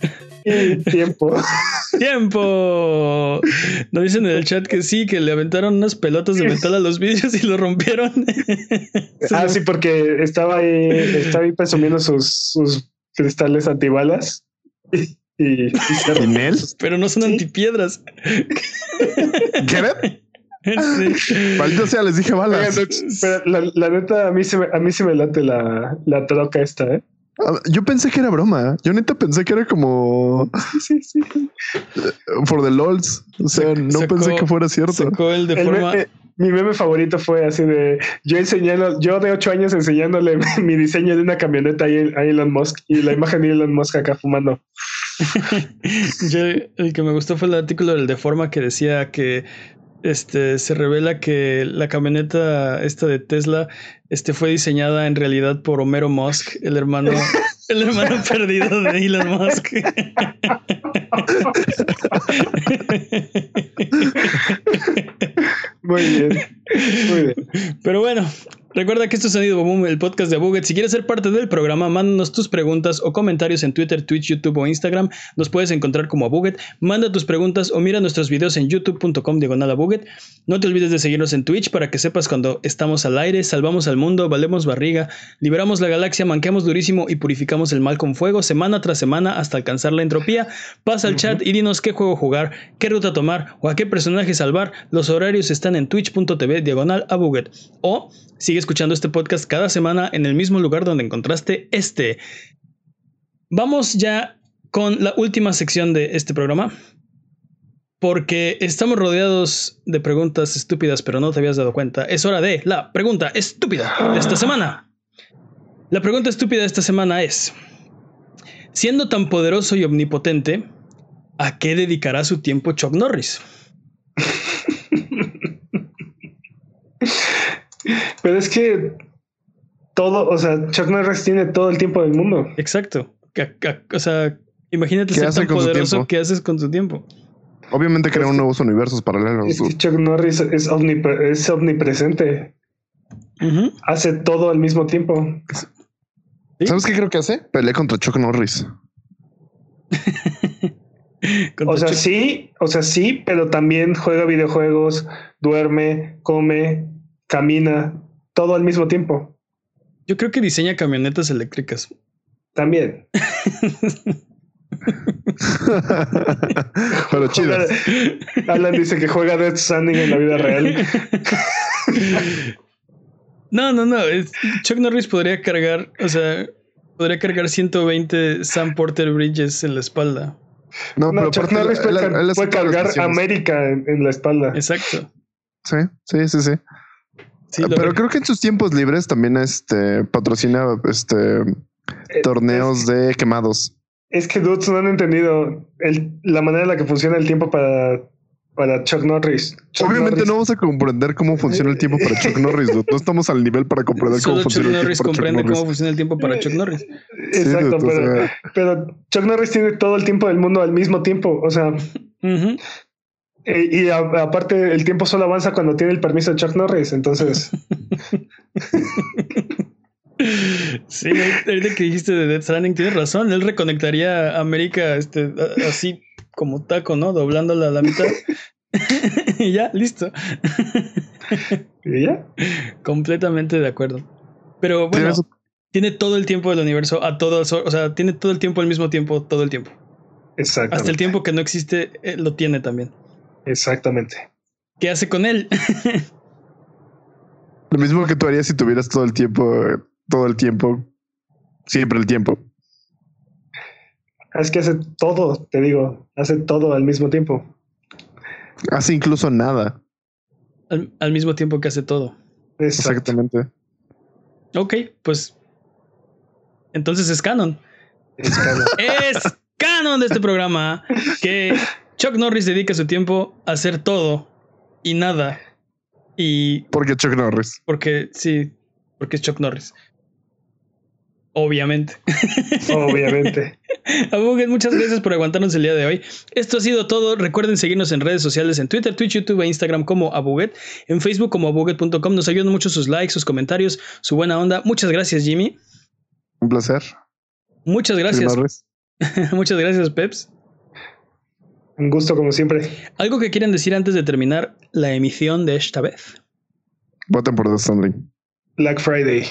tiempo. Tiempo. Nos dicen en el chat que sí, que le aventaron unas pelotas de metal a los vídeos y lo rompieron. ah, sí, porque estaba ahí, estaba ahí presumiendo sus, sus cristales antibalas. Y, y, Pero no son antipiedras. ¿Qué? Sí. sea, les dije balas. pero la, neta, a mí se me, a mí se me late la, la troca esta, ¿eh? Yo pensé que era broma. Yo neta pensé que era como. Sí, sí, sí. For the LOLs. O sea, no pensé que fuera cierto. el de forma... mi meme favorito fue así de yo enseñando, yo de ocho años enseñándole (laughs) mi diseño de una camioneta a Elon Musk y la imagen de Elon Musk acá fumando. (laughs) yo, el que me gustó fue el artículo del de forma que decía que este, se revela que la camioneta esta de Tesla este, fue diseñada en realidad por Homero Musk, el hermano, (laughs) el hermano perdido de Elon Musk. Muy bien, muy bien. Pero bueno, Recuerda que esto es Sonido Boom, el podcast de Buget. Si quieres ser parte del programa, mándanos tus preguntas o comentarios en Twitter, Twitch, YouTube o Instagram. Nos puedes encontrar como Buget. Manda tus preguntas o mira nuestros videos en youtube.com diagonal Buget. No te olvides de seguirnos en Twitch para que sepas cuando estamos al aire, salvamos al mundo, valemos barriga, liberamos la galaxia, manqueamos durísimo y purificamos el mal con fuego semana tras semana hasta alcanzar la entropía. Pasa al chat y dinos qué juego jugar, qué ruta tomar o a qué personaje salvar. Los horarios están en twitch.tv diagonal a Buget. O sigues escuchando este podcast cada semana en el mismo lugar donde encontraste este. Vamos ya con la última sección de este programa. Porque estamos rodeados de preguntas estúpidas, pero no te habías dado cuenta. Es hora de la pregunta estúpida de esta semana. La pregunta estúpida de esta semana es, siendo tan poderoso y omnipotente, ¿a qué dedicará su tiempo Chuck Norris? Pero es que todo, o sea, Chuck Norris tiene todo el tiempo del mundo. Exacto. O sea, imagínate ser tan poderoso que haces con tu tiempo. Obviamente crea un nuevos universos paralelos. Es que Chuck Norris es, omnipresente. Hace todo al mismo tiempo. ¿Sabes qué creo que hace? Pelea contra Chuck Norris. (laughs) o sea, sí, o sea, sí, pero también juega videojuegos, duerme, come, camina, todo al mismo tiempo. Yo creo que diseña camionetas eléctricas. También. (laughs) Pero chido. Alan dice que juega Death Standing en la vida real. (laughs) No, no, no. Chuck Norris podría cargar, o sea, podría cargar 120 Sam Porter Bridges en la espalda. No, pero Chuck Norris puede, cargar América en, la espalda. Exacto. Sí, sí, sí, sí. Pero creo que en sus tiempos libres también este patrocina este eh, torneos de quemados. Es que dudes no han entendido la manera en la que funciona el tiempo para, para Chuck Norris. Obviamente no vamos a comprender cómo funciona el tiempo para Chuck Norris. No estamos al nivel para comprender cómo funciona el tiempo para comprende cómo funciona el tiempo para Chuck Norris. (laughs) Exacto, pero, Chuck Norris tiene todo el tiempo del mundo al mismo tiempo. O sea, eh, y aparte el tiempo solo avanza cuando tiene el permiso de Chuck Norris. Entonces. (laughs) Sí, ahorita que dijiste de Death Stranding, tienes razón. Él reconectaría a América este, así como taco, ¿no? Doblándola a la mitad. (laughs) y ya, listo. ¿Y ya? Completamente de acuerdo. Pero bueno, tiene todo el tiempo del universo a todos, o sea, tiene todo el tiempo al mismo tiempo, todo el tiempo. Exactamente. Hasta el tiempo que no existe, eh, lo tiene también. Exactamente. ¿Qué hace con él? (laughs) Lo mismo que tú harías si tuvieras todo el tiempo todo el tiempo, siempre el tiempo. Es que hace todo, te digo, hace todo al mismo tiempo. Hace incluso nada. Al, mismo tiempo que hace todo. Exactamente. Ok, pues entonces es canon. Es canon. (laughs) es canon de este programa que Chuck Norris dedica su tiempo a hacer todo y nada. Y. Porque Chuck Norris. Porque sí, porque es Chuck Norris. Obviamente. Obviamente. (laughs) Abuget, muchas gracias por aguantarnos el día de hoy. Esto ha sido todo. Recuerden seguirnos en redes sociales en Twitter, Twitch, YouTube e Instagram como Abuget. En Facebook como abuget.com. Nos ayudan mucho sus likes, sus comentarios, su buena onda. Muchas gracias, Jimmy. Un placer. Muchas gracias. (laughs) muchas gracias, Peps. Un gusto como siempre. ¿Algo que quieran decir antes de terminar la emisión de esta vez? Voten por The Standing. Black Friday.